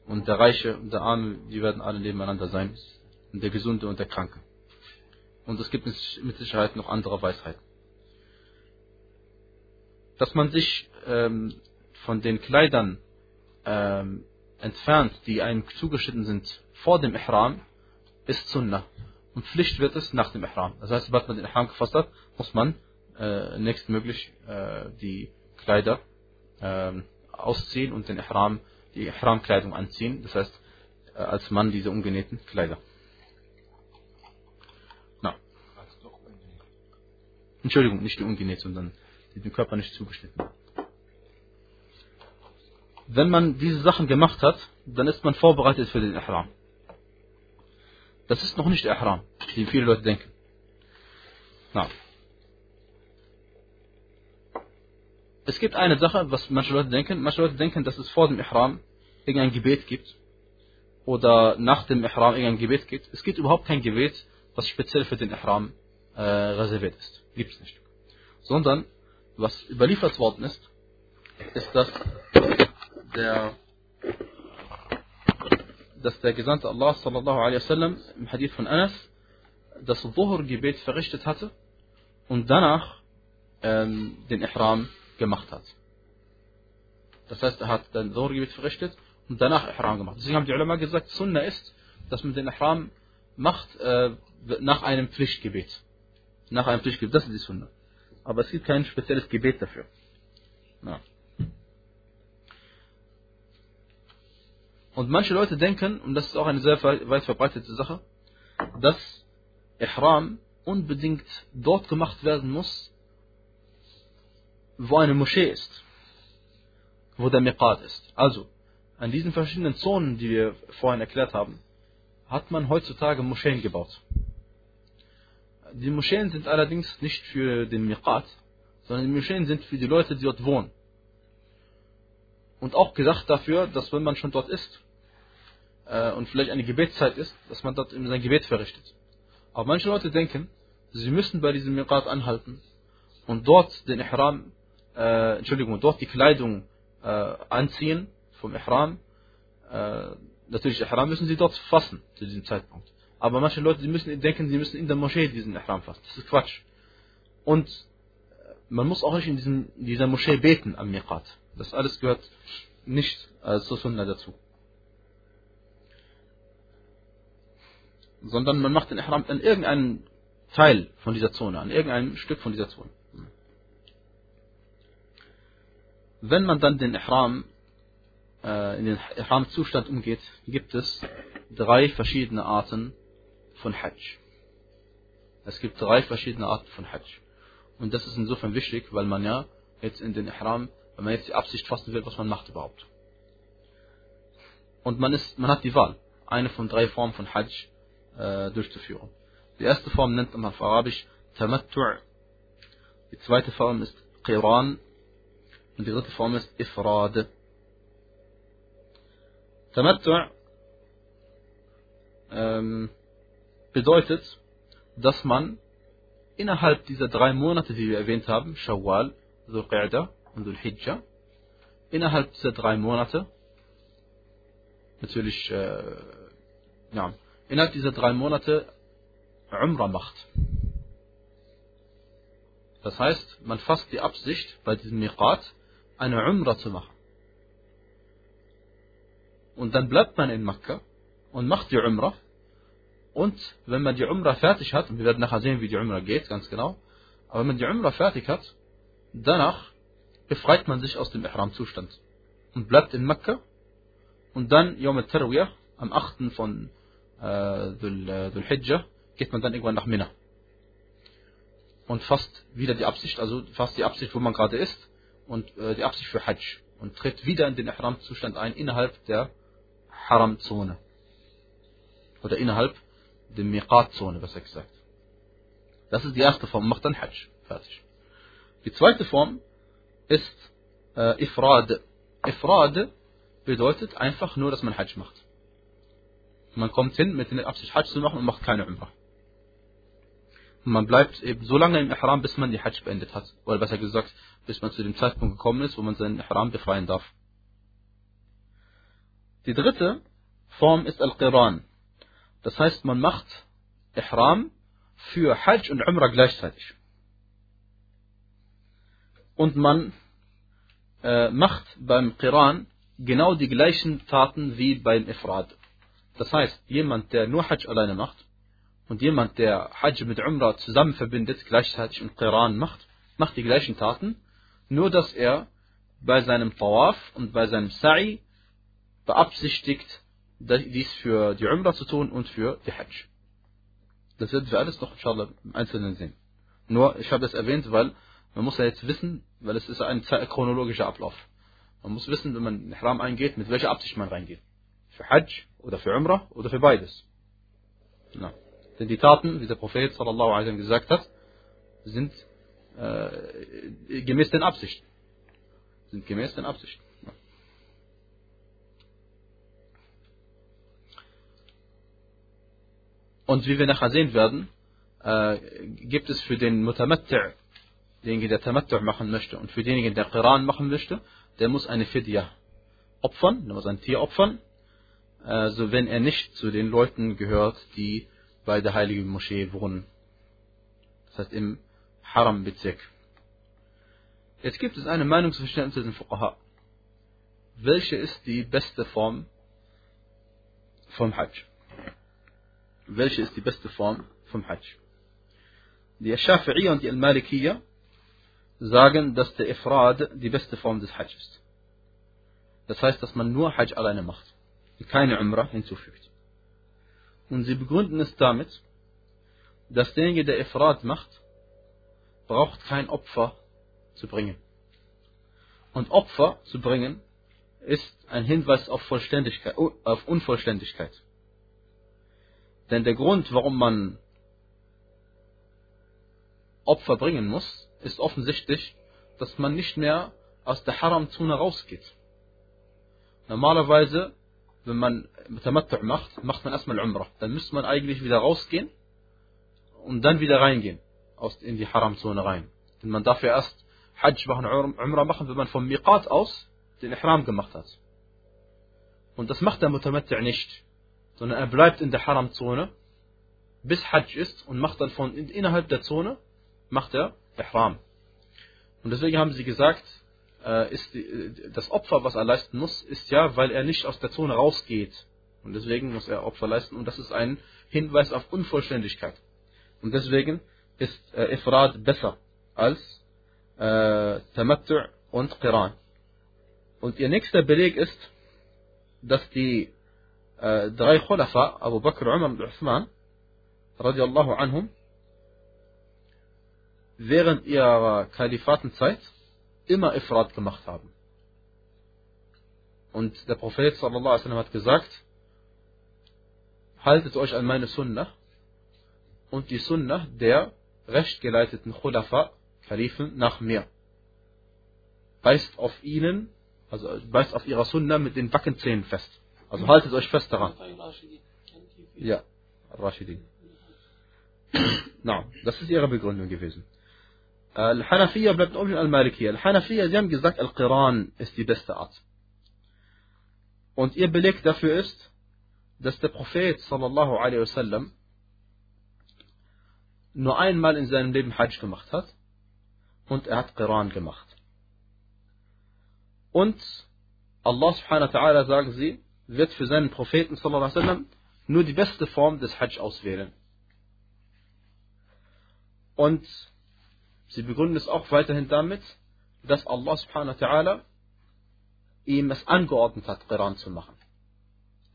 Und der Reiche und der Arme, die werden alle nebeneinander sein. Der Gesunde und der Kranke. Und es gibt mit Sicherheit noch andere Weisheiten dass man sich ähm, von den Kleidern ähm, entfernt, die einem zugeschnitten sind vor dem Ihram, ist Sunnah. Und Pflicht wird es nach dem Ihram. Das heißt, sobald man den Ihram gefasst hat, muss man äh, nächstmöglich äh, die Kleider äh, ausziehen und den Ihram, die Ihram-Kleidung anziehen. Das heißt, äh, als Mann diese ungenähten Kleider. Na. Entschuldigung, nicht die ungenäht, sondern die dem Körper nicht zugeschnitten Wenn man diese Sachen gemacht hat, dann ist man vorbereitet für den Ihram. Das ist noch nicht Ihram, wie viele Leute denken. Na. Es gibt eine Sache, was manche Leute denken. Manche Leute denken, dass es vor dem Ihram irgendein Gebet gibt. Oder nach dem Ihram irgendein Gebet gibt. Es gibt überhaupt kein Gebet, was speziell für den Ihram äh, reserviert ist. Gibt es nicht. Sondern was überliefert worden ist, ist, dass der, dass der Gesandte Allah sallallahu alaihi wasallam im Hadith von Anas das Dhuhr-Gebet verrichtet hatte und danach ähm, den Ihram gemacht hat. Das heißt, er hat dann Dhuhr-Gebet verrichtet und danach Ihram gemacht. Deswegen haben die Ulama gesagt, Sunnah ist, dass man den Ihram macht äh, nach einem Pflichtgebet. Nach einem Pflichtgebet, das ist die Sunnah aber es gibt kein spezielles Gebet dafür. Ja. Und manche Leute denken, und das ist auch eine sehr weit verbreitete Sache, dass Ihram unbedingt dort gemacht werden muss, wo eine Moschee ist, wo der Miqat ist. Also, an diesen verschiedenen Zonen, die wir vorhin erklärt haben, hat man heutzutage Moscheen gebaut. Die Moscheen sind allerdings nicht für den Miqat, sondern die Moscheen sind für die Leute, die dort wohnen. Und auch gedacht dafür, dass wenn man schon dort ist äh, und vielleicht eine Gebetszeit ist, dass man dort sein Gebet verrichtet. Aber manche Leute denken, sie müssen bei diesem Miqat anhalten und dort den Ihram, äh, Entschuldigung, dort die Kleidung äh, anziehen vom Ihram. Äh, natürlich, Ihram müssen sie dort fassen zu diesem Zeitpunkt. Aber manche Leute, die müssen denken, sie müssen in der Moschee diesen Ihram fassen. Das ist Quatsch. Und äh, man muss auch nicht in, diesem, in dieser Moschee beten am Miqat. Das alles gehört nicht als Sunnah dazu. sondern man macht den Ihram an irgendeinem Teil von dieser Zone, an irgendeinem Stück von dieser Zone. Wenn man dann den Ihram äh, in den Ihram-Zustand umgeht, gibt es drei verschiedene Arten von Hajj. Es gibt drei verschiedene Arten von Hajj. Und das ist insofern wichtig, weil man ja jetzt in den Ihram, wenn man jetzt die Absicht fassen will, was man macht überhaupt. Und man, ist, man hat die Wahl, eine von drei Formen von Hajj äh, durchzuführen. Die erste Form nennt man auf Arabisch Tamattu' Die zweite Form ist Qiran. Und die dritte Form ist Ifrad. Tamattu' ähm, bedeutet, dass man innerhalb dieser drei Monate, die wir erwähnt haben, Shawwal, Dhul Qa'da und Dhul Hijjah, innerhalb dieser drei Monate, natürlich, äh, ja, innerhalb dieser drei Monate Umrah macht. Das heißt, man fasst die Absicht, bei diesem Miqat eine Umrah zu machen. Und dann bleibt man in Makkah und macht die Umrah und wenn man die Umrah fertig hat, und wir werden nachher sehen, wie die Umrah geht, ganz genau, aber wenn man die Umrah fertig hat, danach befreit man sich aus dem Ihram-Zustand und bleibt in Mekka. Und dann Yom al-Tarwiyah, am 8. von äh, äh, Dhul Hijjah, geht man dann irgendwann nach Mina und fasst wieder die Absicht, also fasst die Absicht, wo man gerade ist und äh, die Absicht für Hajj. Und tritt wieder in den Ihram-Zustand ein innerhalb der Haram-Zone. Oder innerhalb die Miqat-Zone, besser gesagt. Das ist die erste Form, macht dann Hajj. Fertig. Die zweite Form ist äh, Ifrad. Ifrad bedeutet einfach nur, dass man Hajj macht. Man kommt hin mit der Absicht Hajj zu machen und macht keine Umrah. Man bleibt eben so lange im Ihram, bis man die Hajj beendet hat. Oder besser gesagt, bis man zu dem Zeitpunkt gekommen ist, wo man seinen Ihram befreien darf. Die dritte Form ist Al-Qiran. Das heißt, man macht Ihram für Hajj und Umrah gleichzeitig. Und man äh, macht beim Qiran genau die gleichen Taten wie beim Ifrad. Das heißt, jemand, der nur Hajj alleine macht und jemand, der Hajj mit Umrah zusammen verbindet, gleichzeitig und Qiran macht, macht die gleichen Taten, nur dass er bei seinem Tawaf und bei seinem Sa'i beabsichtigt, dies für die Umrah zu tun und für die Hajj. Das werden wir alles noch inshallah im Einzelnen sehen. Nur, ich habe das erwähnt, weil man muss ja jetzt wissen, weil es ist ein chronologischer Ablauf. Man muss wissen, wenn man in den Ihram eingeht, mit welcher Absicht man reingeht. Für Hajj oder für Umrah oder für beides. Na. Denn die Taten, wie der Prophet sallallahu alaihi wasallam gesagt hat, sind äh, gemäß den Absichten. Sind gemäß den Absichten. Und wie wir nachher sehen werden, äh, gibt es für den Mutamatta' denjenigen, der Tamattu' machen möchte und für denjenigen, der Qiran machen möchte, der muss eine Fidya opfern, der muss ein Tier opfern, also wenn er nicht zu den Leuten gehört, die bei der heiligen Moschee wohnen. Das heißt im Haram-Bezirk. Jetzt gibt es eine Meinungsverständnis in Fuqaha. Welche ist die beste Form vom Hajj? Welche ist die beste Form vom Hajj. Die Shafi'iyya und die Al-Malikiyya sagen, dass der Ifrad die beste Form des Hajj ist. Das heißt, dass man nur Hajj alleine macht und keine Umrah hinzufügt. Und sie begründen es damit, dass derjenige, der Ifrad macht, braucht kein Opfer zu bringen. Und Opfer zu bringen ist ein Hinweis auf, Vollständigkeit, auf Unvollständigkeit. Denn der Grund, warum man Opfer bringen muss, ist offensichtlich, dass man nicht mehr aus der Haram-Zone rausgeht. Normalerweise, wenn man Tamattu' macht, macht man erstmal Umrah. Dann müsste man eigentlich wieder rausgehen und dann wieder reingehen in die Haram-Zone rein. Denn man darf ja erst Hajj machen, Umrah machen, wenn man vom Miqat aus den Ihram gemacht hat. Und das macht der Mutamattu' nicht sondern er bleibt in der Haram-Zone, bis Hajj ist und macht dann von innerhalb der Zone, macht er Ihram. Und deswegen haben sie gesagt, äh, ist die, das Opfer, was er leisten muss, ist ja, weil er nicht aus der Zone rausgeht. Und deswegen muss er Opfer leisten. Und das ist ein hinweist auf Unvollständigkeit. Und deswegen ist äh, Ifrad besser als äh, Tamattu' und Qiran. Und ihr nächster Beleg ist, dass die äh, drei Khulafa, Abu Bakr, Umar und Uthman, radiallahu anhum, während ihrer Kalifatenzeit immer Ifrat gemacht haben. Und der Prophet sallallahu alaihi hat gesagt, haltet euch an meine Sunnah und die Sunnah der rechtgeleiteten Khulafa, Kalifen, nach mir. Beißt auf ihnen, also beißt auf ihrer Sunnah mit den Backenzähnen fest. Also haltet euch fest daran. Ja, Rashidin. Na, das ist ihre Begründung gewesen. Al-Hanafiya bleibt oben Al-Malikiyya. Al-Hanafiya, sie haben gesagt, Al-Qiran ist die beste Art. Und ihr Beleg dafür ist, dass der Prophet sallallahu alaihi wasallam nur einmal in seinem Leben Hajj gemacht hat und er hat Qiran gemacht. Und Allah subhanahu wa ta'ala, sagen sie, wird für seinen Propheten sallallahu wasallam nur die beste Form des Hajj auswählen. Und Sie begründen es auch weiterhin damit, dass Allah subhanahu wa ta'ala ihm es angeordnet hat, Quran zu machen.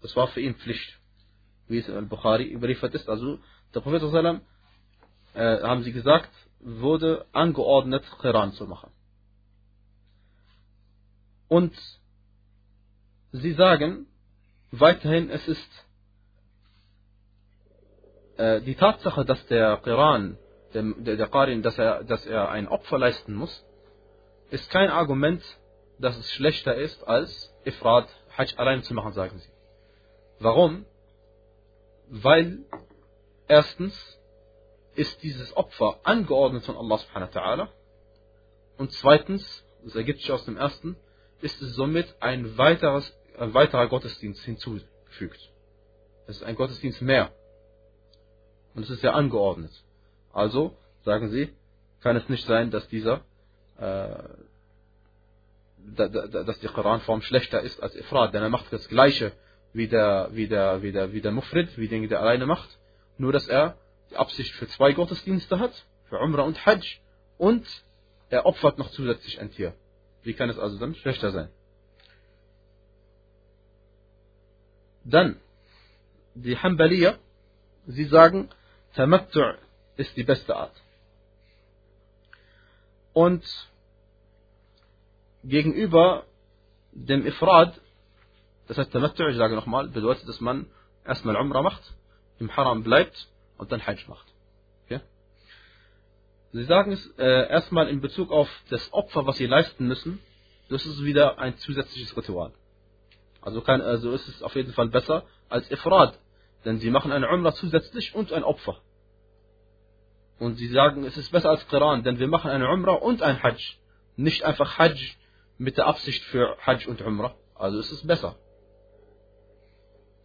Das war für ihn Pflicht, wie es in Al-Bukhari überliefert ist. Also der Prophet sallam, äh, haben sie gesagt, wurde angeordnet, Quran zu machen. Und sie sagen weiterhin, es ist äh, die Tatsache, dass der Quran der, der, der Qarin, dass er, dass er ein Opfer leisten muss, ist kein Argument, dass es schlechter ist, als Ifrat Hajj allein zu machen, sagen sie. Warum? Weil erstens ist dieses Opfer angeordnet von Allah subhanahu wa ta'ala und zweitens, das ergibt sich aus dem ersten, ist es somit ein, weiteres, ein weiterer Gottesdienst hinzugefügt. Es ist ein Gottesdienst mehr. Und es ist ja angeordnet. Also, sagen sie, kann es nicht sein, dass dieser, äh, dass die Koranform schlechter ist als Ifrat, denn er macht das Gleiche wie der, wie der, wie der, wie der Mufrid, wie den, der alleine macht, nur dass er die Absicht für zwei Gottesdienste hat, für Umrah und Hajj, und er opfert noch zusätzlich ein Tier. Wie kann es also dann schlechter sein? Dann, die Hanbaliya, sie sagen, Tamattu' ist die beste Art. Und gegenüber dem Ifrad, das heißt Tamattu, ich sage nochmal, bedeutet, dass man erstmal Umrah macht, im Haram bleibt und dann Hajj macht. Sie sagen es äh, erstmal in Bezug auf das Opfer, was sie leisten müssen, das ist wieder ein zusätzliches Ritual. Also, kann, also ist es auf jeden Fall besser als Ifrad, denn sie machen eine Umrah zusätzlich und ein Opfer. Und sie sagen, es ist besser als Quran, denn wir machen eine Umrah und ein Hajj. Nicht einfach Hajj mit der Absicht für Hajj und Umrah. Also es ist besser.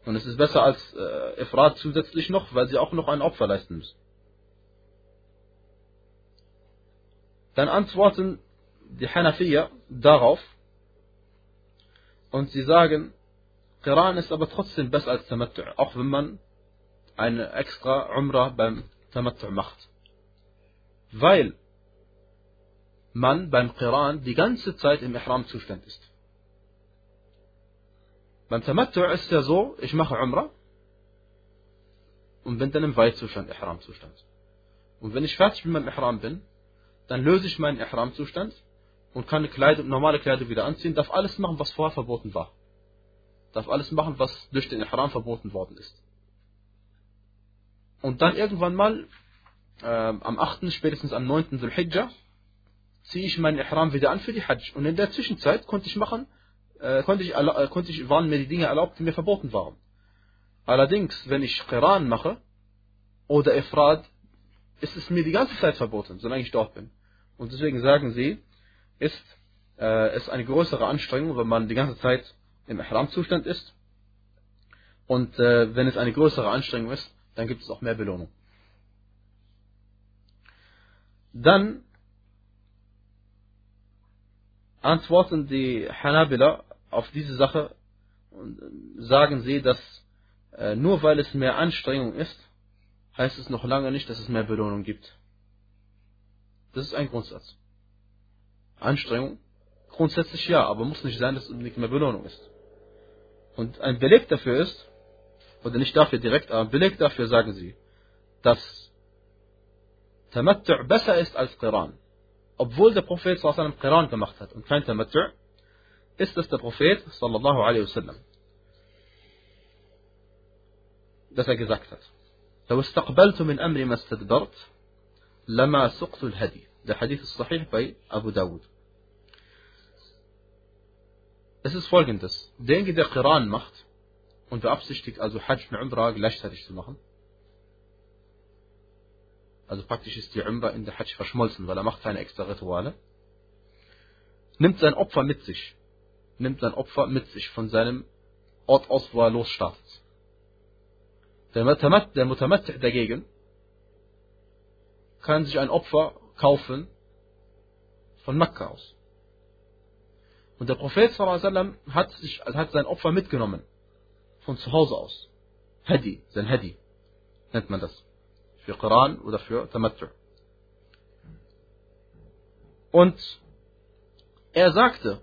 Und es ist besser als äh, Ifrat zusätzlich noch, weil sie auch noch ein Opfer leisten müssen. Dann antworten die Hanafiya darauf und sie sagen, Quran ist aber trotzdem besser als Tamattu', auch wenn man eine extra Umrah beim Tamattu' macht weil man beim Qiran die ganze Zeit im Ihram-Zustand ist. Beim Tamattu ist ja so, ich mache Umrah und bin dann im Weitzustand, Ihram-Zustand. Und wenn ich fertig mit meinem Ihram bin, dann löse ich meinen Ihram-Zustand und kann Kleidung, normale Kleidung wieder anziehen, darf alles machen, was vorher verboten war. Darf alles machen, was durch den Ihram verboten worden ist. Und dann irgendwann mal äh, am 8., spätestens am 9. Zulhijjah, ziehe ich meinen Ihram wieder an für die Hajj. Und in der Zwischenzeit konnte ich machen, äh, konnte ich, äh, konnte ich, waren mir die Dinge erlaubt, die mir verboten waren. Allerdings, wenn ich Qiran mache oder Ifrad, ist es mir die ganze Zeit verboten, solange ich dort bin. Und deswegen sagen sie, ist äh, es eine größere Anstrengung, wenn man die ganze Zeit im Ihram-Zustand ist. Und äh, wenn es eine größere Anstrengung ist, dann gibt es auch mehr Belohnung. Dann antworten die Hanabila auf diese Sache und sagen sie, dass äh, nur weil es mehr Anstrengung ist, heißt es noch lange nicht, dass es mehr Belohnung gibt. Das ist ein Grundsatz. Anstrengung? Grundsätzlich ja, aber muss nicht sein, dass es nicht mehr Belohnung ist. Und ein Beleg dafür ist, oder nicht dafür direkt, aber ein Beleg dafür sagen sie, dass Tamattu' besser ist als Qiran. Obwohl der Prophet sallallahu Qiran gemacht hat und kein Tamattu', ist es der Prophet sallallahu alaihi wasallam, dass er gesagt hat, لو استقبلت من أمري ما استدبرت لما سقت الهدي der Hadith ist sahih bei Abu Dawud. Es ist folgendes. Derjenige der Qiran macht und beabsichtigt also Hajj und Umrah gleichzeitig zu machen. Also praktisch ist die Umrah in der Hajj verschmolzen weil er macht keine extra Rituale. Nimmt sein Opfer mit sich. Nimmt sein Opfer mit sich von seinem Ort aus wo er losstartet. Der Mutamatt dagegen kann sich ein Opfer kaufen von Mekka aus. Und der Prophet sallam, hat, sich, hat sein Opfer mitgenommen. Von zu Hause aus. Hadi, sein Hadi. Nennt man das. Für Koran oder für Tamattu. Und er sagte,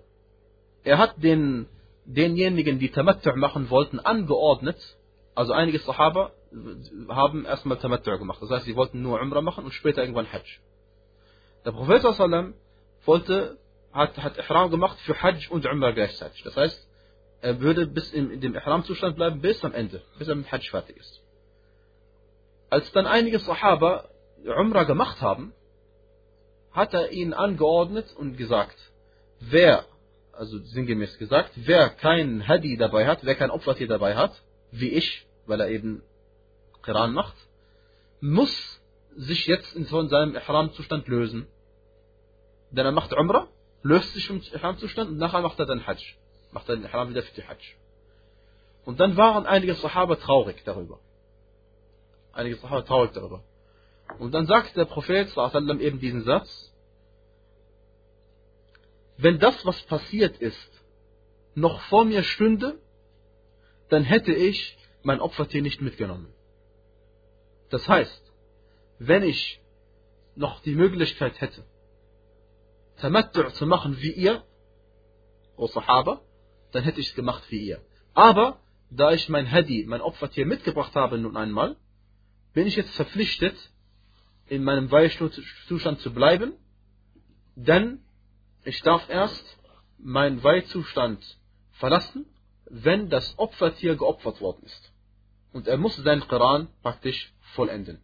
er hat den, denjenigen, die Tamattu machen wollten, angeordnet, also einige Sahaba haben erstmal Tamattu gemacht. Das heißt, sie wollten nur Umrah machen und später irgendwann Hajj. Der Prophet wollte, hat, hat Ihram gemacht für Hajj und Umrah gleichzeitig. Das heißt, er würde bis in, dem Ihram-Zustand bleiben bis am Ende, bis er mit Hajj fertig ist. Als dann einige Sahaba Umrah gemacht haben, hat er ihnen angeordnet und gesagt, wer, also sinngemäß gesagt, wer kein Hadi dabei hat, wer kein Opfertier dabei hat, wie ich, weil er eben Qiran macht, muss sich jetzt von seinem Ihram-Zustand lösen. Denn er macht Umrah, löst sich vom Ihram-Zustand und nachher macht er dann Hajj. Macht er den Ihram wieder für die Hajj. Und dann waren einige Sahaba traurig darüber. Einige Sahaba traurig darüber. Und dann sagt der Prophet sallam, eben diesen Satz, wenn das, was passiert ist, noch vor mir stünde, dann hätte ich mein Opfertier nicht mitgenommen. Das heißt, wenn ich noch die Möglichkeit hätte, Tamattu' zu machen wie ihr, o Sahaba, dann hätte ich es gemacht wie ihr. Aber, da ich mein Hadi, mein Opfertier mitgebracht habe nun einmal, bin ich jetzt verpflichtet, in meinem Weihzustand zu bleiben, denn ich darf erst meinen Weihzustand verlassen wenn das Opfertier geopfert worden ist. Und er muss seinen Koran praktisch vollenden.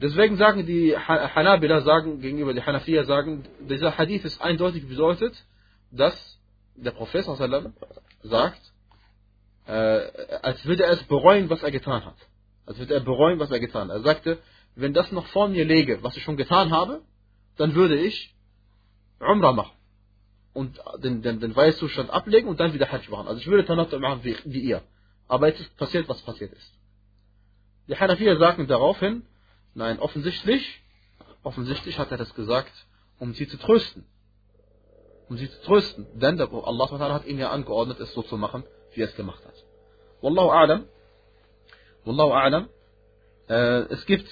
Deswegen sagen die Hanabila sagen, gegenüber die Hanafiya sagen, dieser Hadith ist eindeutig bedeutet, dass der Prophet sagt, äh, als würde er es bereuen, was er getan hat. Als würde er bereuen, was er getan hat. Er sagte, wenn das noch vor mir läge, was ich schon getan habe, dann würde ich Umrah machen und den, den, den Weißzustand ablegen und dann wieder Hajj machen. Also ich würde Tamattu machen wie, wie ihr. Aber jetzt ist passiert, was passiert ist. Die Hanafiya sagen daraufhin, nein, offensichtlich, offensichtlich hat er das gesagt, um sie zu trösten. Um sie zu trösten. Denn der, Allah hat ihn ja angeordnet, es so zu machen, wie er es gemacht hat. Wallahu a'lam. Wallahu a'lam. Äh, es gibt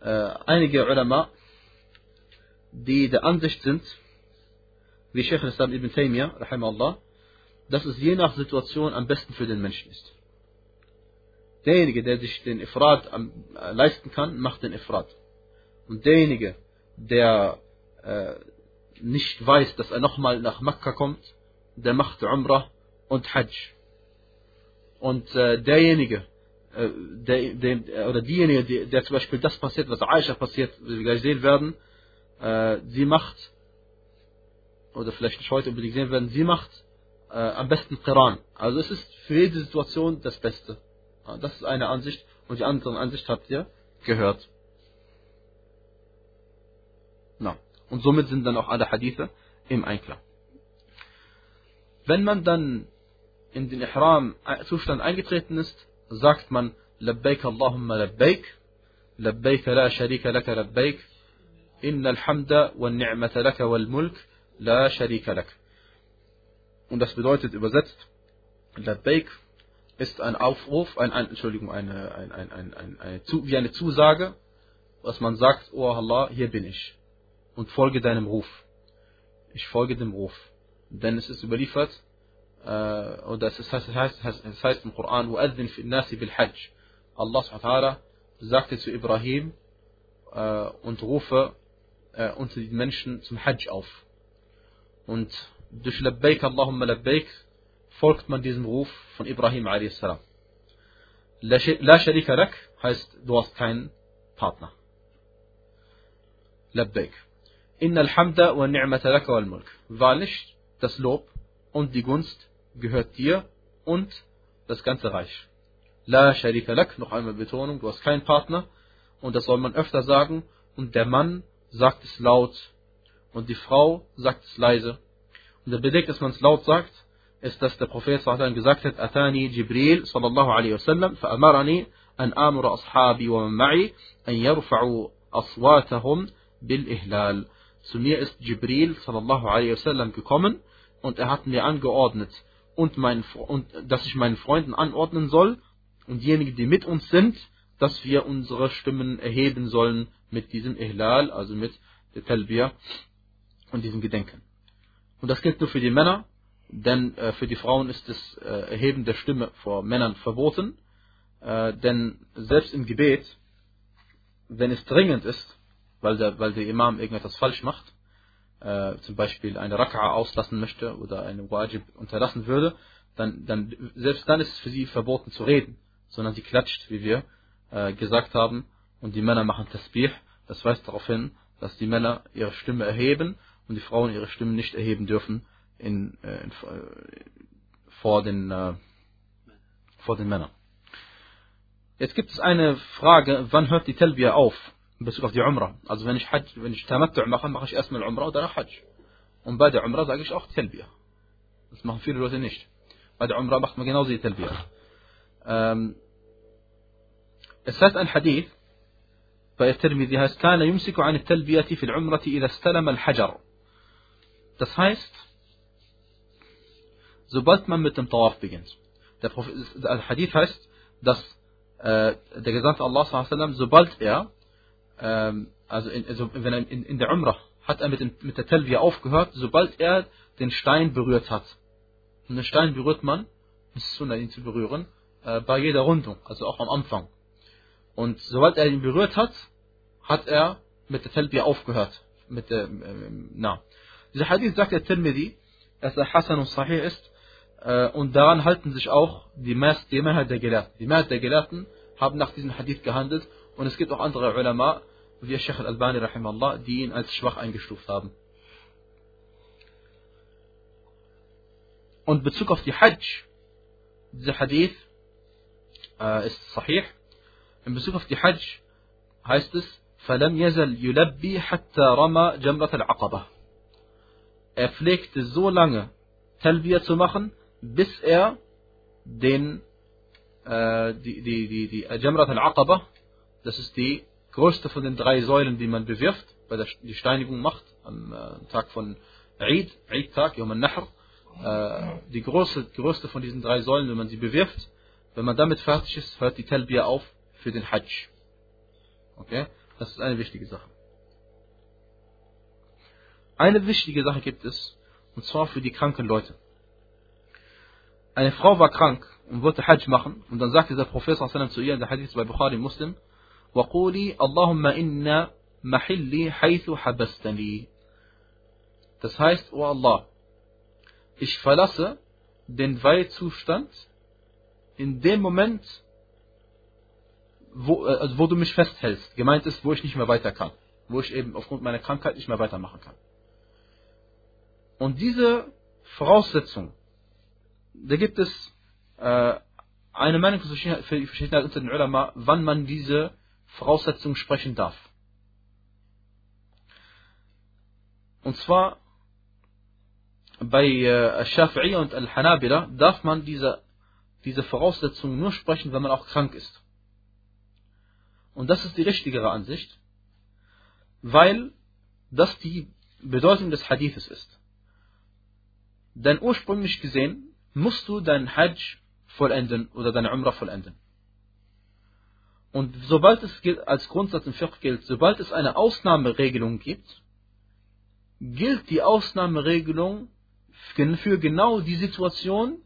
äh, einige Ulama, die der Ansicht sind, wie Sheikh Islam ibn Taymiyyah, dass es je nach Situation am besten für den Menschen ist. Derjenige, der sich den Ifrat äh, leisten kann, macht den Ifrat. Und derjenige, der äh, nicht weiß, dass er nochmal nach Mekka kommt, der macht Umrah und Hajj. Und äh, derjenige, äh, der, der, oder diejenige, die, der zum Beispiel das passiert, was Aisha passiert, wie wir gleich sehen werden, äh, sie macht oder vielleicht nicht heute unbedingt sehen werden, sie macht am besten Qiran. Also es ist für jede Situation das Beste. Ja, das ist eine Ansicht und die andere Ansicht habt ihr gehört. Na. Und somit sind dann auch alle Hadithe im Einklang. Wenn man dann in den Ihram-Zustand eingetreten ist, sagt man Labbaik Allahumma Labbaik, Labbaik la sharika laka Labbaik, Inna al-Hamda wa ni'mata laka wal Mulk, La sharika lak. Und das bedeutet übersetzt, Labbaik, ist ein Aufruf, ein, ein Entschuldigung, eine, ein, ein, ein, ein, eine, zu, wie eine Zusage, was man sagt, oh Allah, hier bin ich und folge deinem Ruf. Ich folge dem Ruf. Denn es ist überliefert, äh, oder es heißt, es heißt, es heißt im Koran, وَأَذِّنْ فِي النَّاسِ بِالْحَجِّ Allah subhanahu sagte zu Ibrahim äh, und rufe äh, unter den Menschen zum Hajj auf. Und durch Labbaik Allahumma Labbaik folgt man diesem Ruf von Ibrahim a.s. La sharika lak heißt, du hast keinen Partner. Labbaik. Inna al-hamda wa ni'mata laka wal mulk. Wahrlich, das Lob und die Gunst gehört dir und das ganze Reich. La sharika lak, noch einmal Betonung, du hast keinen Partner und das soll man öfter sagen und der Mann sagt es laut und die Frau sagt es leise. Und der Beleg, dass man es laut sagt, ist, dass der Prophet sallallahu gesagt hat, Atani Jibril sallallahu alaihi wasallam, فأمرني أن آمر أصحابي ومن معي أن يرفعوا أصواتهم بالإهلال. Zu mir ist Jibril sallallahu alaihi wasallam gekommen und er hat mir angeordnet, und, mein, und dass ich meinen Freunden anordnen soll und diejenigen, die mit uns sind, dass wir unsere Stimmen erheben sollen mit diesem Ihlal, also mit der Talbiyah und diesem Gedenken. Und das gilt nur für die Männer, denn äh, für die Frauen ist das äh, Erheben der Stimme vor Männern verboten, äh, denn selbst im Gebet, wenn es dringend ist, weil der, weil der Imam irgendetwas falsch macht, äh, zum Beispiel eine Raka'a auslassen möchte oder eine Wajib unterlassen würde, dann, dann, selbst dann ist es für sie verboten zu reden, sondern sie klatscht, wie wir äh, gesagt haben, und die Männer machen Tasbih. Das weist darauf hin, dass die Männer ihre Stimme erheben und die Frauen ihre Stimme nicht erheben dürfen in, äh, in, äh, vor, den, äh, vor den Männern. Jetzt gibt es eine Frage, wann hört die Talbiyah auf in Bezug auf die Umrah? Also wenn ich Hajj, wenn ich Tamattu mache, mache ich erstmal Umrah und danach Hajj. Und bei der Umrah sage ich auch Talbiyah. Das machen viele Leute nicht. Bei der Umrah macht man genauso die Talbiyah. Ähm, es heißt ein Hadith bei Tirmidhi heißt, كان يمسك عن التلبية في إذا استلم الحجر. Das heißt, sobald man mit dem Tawaf beginnt. Der, Prophet, der Hadith heißt, dass äh, der Gesandte Allah sobald er, ähm, also, in, also wenn er in, in der Umrah hat er mit, dem, mit der Talbiyah aufgehört, sobald er den Stein berührt hat. Und den Stein berührt man, es ist Sunnah, ihn zu berühren, äh, bei jeder Rundung, also auch am Anfang. Und sobald er ihn berührt hat, hat er mit der Talbiyah aufgehört. Mit der, äh, na. Dieser Hadith sagt der Tirmidhi, dass er Hassan und Sahih ist. Äh, und daran halten sich auch die, Mehrheit, die Mehrheit der Gelehrten. Die Mehrheit der Gelehrten haben nach diesem Hadith gehandelt. Und es gibt auch andere Ulama, wie Sheikh al-Albani rahimallah, die ihn als schwach eingestuft haben. Und Bezug auf die Hajj, dieser Hadith äh, ist sahih. In Bezug auf die Hajj heißt es, فلم يزل يلبي حتى رمى جمرة العقبة. Er pflegte so lange Talbiyah zu machen, bis er den, äh, die, die, die, die Jamrat al-Aqaba, das ist die größte von den drei Säulen, die man bewirft, bei der die Steinigung macht, am äh, Tag von Eid, Eid-Tag, Yom al-Nahr, äh, die größte, größte von diesen drei Säulen, wenn man sie bewirft, wenn man damit fertig ist, hört die Talbiyah auf für den Hajj. Okay? Das ist eine wichtige Sache. Eine wichtige Sache gibt es, und zwar für die kranken Leute Eine Frau war krank und wollte Hajj machen, und dann sagte der Prophet zu ihr in der Hadith bei Bukhari Muslim, وقولي اللهم إن محلي حيث حبستني. Das heißt, O oh Allah, ich verlasse den Weihzustand in dem Moment, wo, äh, also wo du mich festhältst. Gemeint ist, wo ich nicht mehr weiter kann. Wo ich eben aufgrund meiner Krankheit nicht mehr weitermachen kann. Und diese Voraussetzung, da gibt es äh, eine Meinung für Verschiedenheit Ulama, wann man diese Voraussetzung sprechen darf. Und zwar bei äh, Shafi'i und Al-Hanabila darf man diese, diese Voraussetzung nur sprechen, wenn man auch krank ist. Und das ist die richtigere Ansicht, weil das die Bedeutung des Hadithes ist. Denn ursprünglich gesehen musst du deinen Hajj vollenden oder deine Umrah vollenden. Und sobald es als Grundsatz im Fiqh gilt, sobald es eine Ausnahmeregelung gibt, gilt die Ausnahmeregelung für genau die Situation,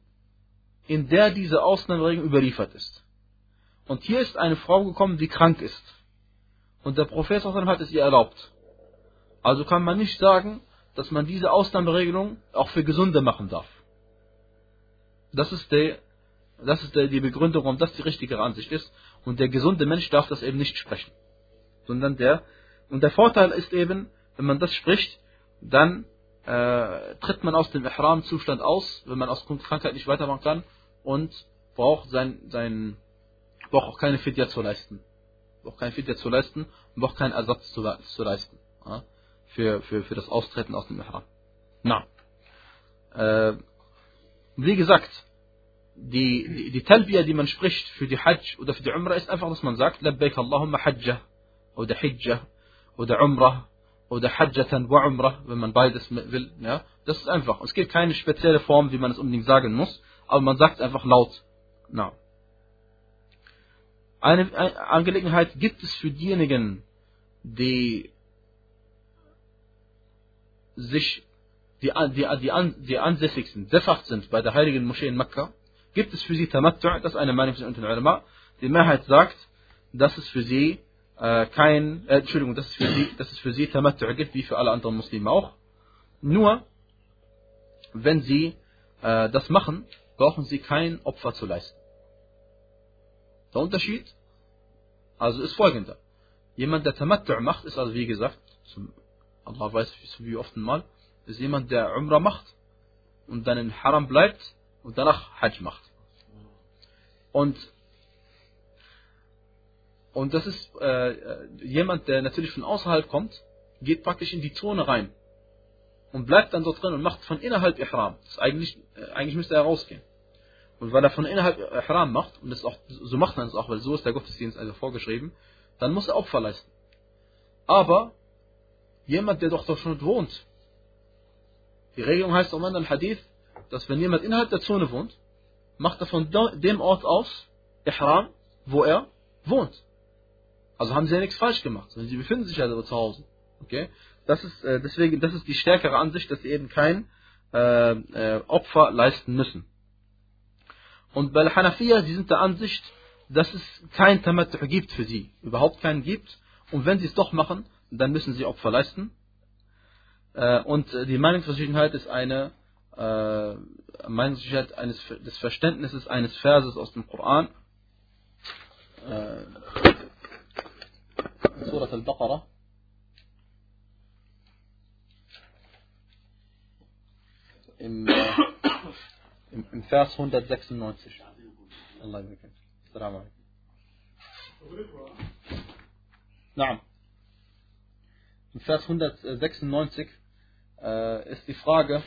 in der diese Ausnahmeregelung überliefert ist. Und hier ist eine Frau gekommen, die krank ist. Und der Prophet hat es ihr erlaubt. Also kann man nicht sagen, dass man diese Ausnahmeregelung auch für Gesunde machen darf. Das ist, der, das ist der, die Begründung, warum das die richtige Ansicht ist. Und der gesunde Mensch darf das eben nicht sprechen. Sondern der, und der Vorteil ist eben, wenn man das spricht, dann äh, tritt man aus dem Ihram-Zustand aus, wenn man aus Krankheit nicht weitermachen kann und braucht sein, sein braucht auch keine Fidya zu leisten. Braucht keine Fidya zu leisten und braucht keinen Ersatz zu, zu leisten. Ja, für, für, für das Austreten aus dem Ihram. Na. Äh, wie gesagt, die, die, die Talbiya, die man spricht für die Hajj oder für die Umrah, ist einfach, dass man sagt, Labbaik Allahumma Hajjah oder Hijjah oder Umrah oder Hajjatan wa Umrah, wenn man beides will. Ja, das ist einfach. Es gibt keine spezielle Form, wie man es unbedingt sagen muss, aber man sagt es einfach laut. Na. Eine Angelegenheit gibt es für diejenigen, die sich die, die, die, die ansässig sind, sefach sind bei der heiligen Moschee in Mekka, gibt es für sie Tamattu', das ist eine Meinung von den Ulama. Die Mehrheit sagt, dass es für sie äh, kein, äh, Entschuldigung, dass es für sie, dass es für sie Tamattu' gibt, wie für alle anderen Muslime auch. Nur, wenn sie äh, das machen, brauchen sie kein Opfer zu leisten. Der Unterschied also ist folgender. Jemand, der Tamattu' macht, ist also wie gesagt, zum, Allah weiß wie oft mal, ist jemand, der Umrah macht und dann in Haram bleibt und danach Hajj macht. Und, und das ist äh, jemand, der natürlich von außerhalb kommt, geht praktisch in die Zone rein und bleibt dann dort drin und macht von innerhalb Ihram. Das eigentlich, äh, eigentlich müsste er rausgehen. Und weil er von innerhalb Ihram macht, und das auch, so macht man es auch, weil so ist der Gottesdienst also vorgeschrieben, dann muss er Opfer leisten. Aber jemand, der doch dort schon wohnt, die Regelung heißt am anderen Hadith, dass wenn jemand innerhalb der Zone wohnt, macht er von dem Ort aus Ihram, wo er wohnt. Also haben sie ja nichts falsch gemacht, sondern sie befinden sich ja zu Hause. Okay? Das ist, äh, deswegen, das ist die stärkere Ansicht, dass sie eben kein äh, äh, Opfer leisten müssen. Und bei Hanafiya, sie sind der Ansicht, dass es kein Tamattu gibt für sie, überhaupt keinen gibt. Und wenn sie es doch machen, dann müssen sie Opfer leisten. Äh, und die Meinungsverschiedenheit ist eine äh, Meinungsverschiedenheit eines, des Verständnisses eines Verses aus dem Koran. Äh, Surat al-Baqarah. Im, äh, im, im Vers 196. Allah alaikum. Naam. Im Vers 196 äh, ist die Frage,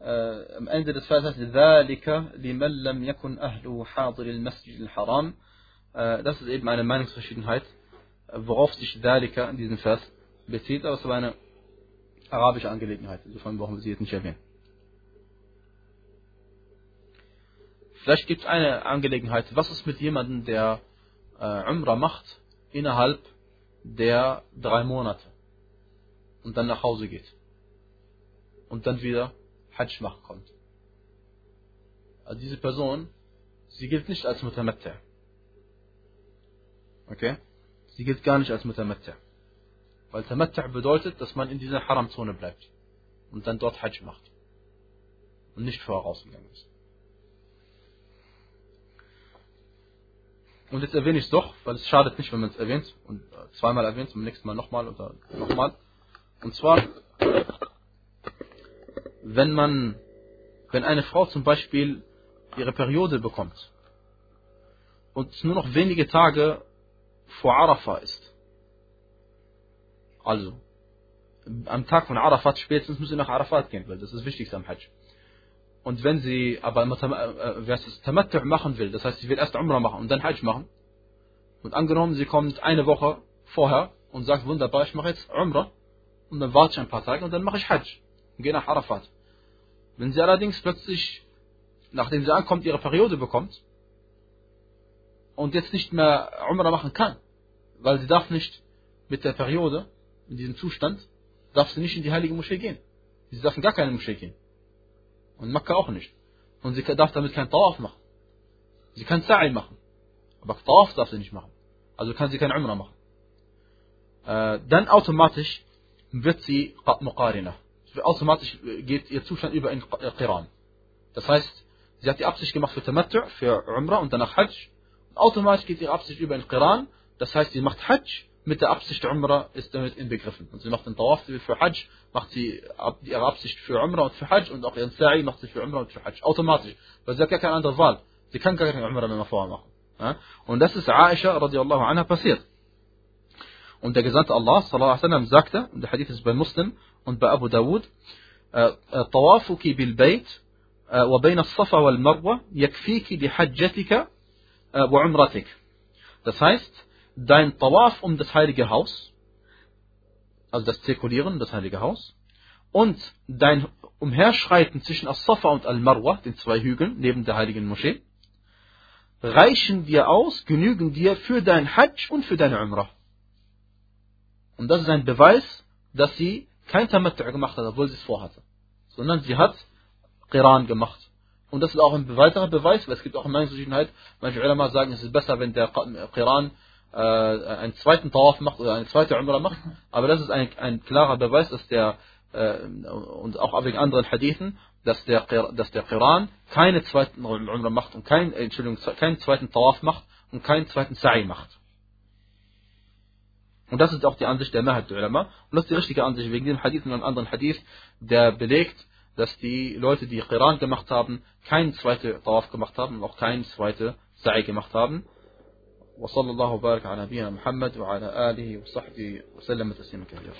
äh, am Ende des Verses, ذَلِكَ لِمَنْ لَمْ يَكُنْ أَهْلُ حَاضِرِ الْمَسْجِدِ الْحَرَامِ äh, Das ist eben eine Meinungsverschiedenheit, worauf sich ذَلِكَ in diesem Vers bezieht, aber es war eine arabische Angelegenheit, insofern brauchen wir sie jetzt nicht erwähnen. Vielleicht gibt es eine Angelegenheit. Was ist mit jemandem, der äh, Umrah macht innerhalb der drei Monate und dann nach Hause geht Und dann wieder Hajj machen kommt? Also diese Person, sie gilt nicht als Mutamatta. Okay? Sie gilt gar nicht als Mutamatta. Weil Tamatta bedeutet, dass man in dieser Haram-Zone bleibt und dann dort Hajj macht und nicht vorher rausgegangen ist. Und jetzt erwähne ich es doch, weil es schadet nicht, wenn man es erwähnt und äh, zweimal erwähnt, zum nächsten Mal nochmal oder nochmal. Und zwar, wenn man, wenn eine Frau zum Beispiel ihre Periode bekommt und nur noch wenige Tage vor Arafah ist, also am Tag von Arafat spätestens muss sie nach Arafat gehen, weil das ist das Wichtigste am Hajj. Und wenn sie aber äh, Tamattu' machen will, das heißt, sie will erst Umrah machen und dann Hajj machen, und angenommen, sie kommt eine Woche vorher und sagt, wunderbar, ich mache jetzt Umrah, und dann warte ich ein paar Tage und dann mache ich Hajj und gehe nach Arafat. Wenn sie allerdings plötzlich, nachdem sie ankommt, ihre Periode bekommt und jetzt nicht mehr Umrah machen kann, weil sie darf nicht mit der Periode, in diesem Zustand, darf sie nicht in die heilige Moschee gehen. Sie darf in gar keine Moschee gehen. Und Makkah auch nicht. Und sie darf damit keinen Tawaf machen. Sie kann Sa'i machen. Aber Tawaf darf sie nicht machen. Also kann sie kein Umrah machen. Äh, dann automatisch wird sie Muqarina. Automatisch geht ihr Zustand über in Qiran. Das heißt, sie hat die Absicht gemacht für Tamattu, für Umrah und danach Hajj. Und automatisch geht ihre Absicht über in Qiran. Das heißt, sie macht Hajj mit der Absicht Umrah ist damit inbegriffen. Und sie macht den Tawaf für Hajj, macht sie ihre Absicht für Umrah und für Hajj und auch ihren Sa'i macht sie für Umrah und für Hajj. Automatisch. Weil sie hat gar keine andere Wahl. Sie kann gar keine Umrah mehr vorher machen. Und das ist Aisha radiallahu anha passiert. Und der Gesandte Allah sallallahu alaihi wasallam sagte, und der Hadith ist bei Muslim und bei Abu Dawud, طوافك بالبيت وبين الصفا والمروة يكفيك لحجتك وعمرتك. Das heißt, dein Tawaf um das heilige Haus, also das Zirkulieren, das heilige Haus, und dein Umherschreiten zwischen As-Safa und Al-Marwa, den zwei Hügeln neben der heiligen Moschee, reichen dir aus, genügen dir für dein Hajj und für deine Umrah. Und das ist ein Beweis, dass sie kein Tamattu gemacht hat, obwohl sie es vorhatte. Sondern sie hat Qiran gemacht. Und das ist auch ein weiterer Beweis, weil es gibt auch eine Meinungsverschiedenheit. Manche Ulama sagen, es ist besser, wenn der Qiran äh, einen zweiten Tawaf macht oder eine zweite Umrah macht. Aber das ist ein, ein klarer Beweis, dass der, äh, und auch wegen anderen Hadithen, dass der, dass der Qiran keine zweiten Umrah macht und kein, Entschuldigung, keinen zweiten Tawaf macht und keinen zweiten Sa'i macht. Und das ist auch die Ansicht der Mehrheit der Ulama. Und das ist die richtige Ansicht wegen dem Hadith und einem anderen Hadith, der belegt, dass die Leute, die Qiran gemacht haben, keinen zweiten Tawaf gemacht haben und auch keinen zweiten Sa'i gemacht haben. وصلى الله وبارك على نبينا محمد وعلى آله وصحبه وسلم تسليما كثيرا.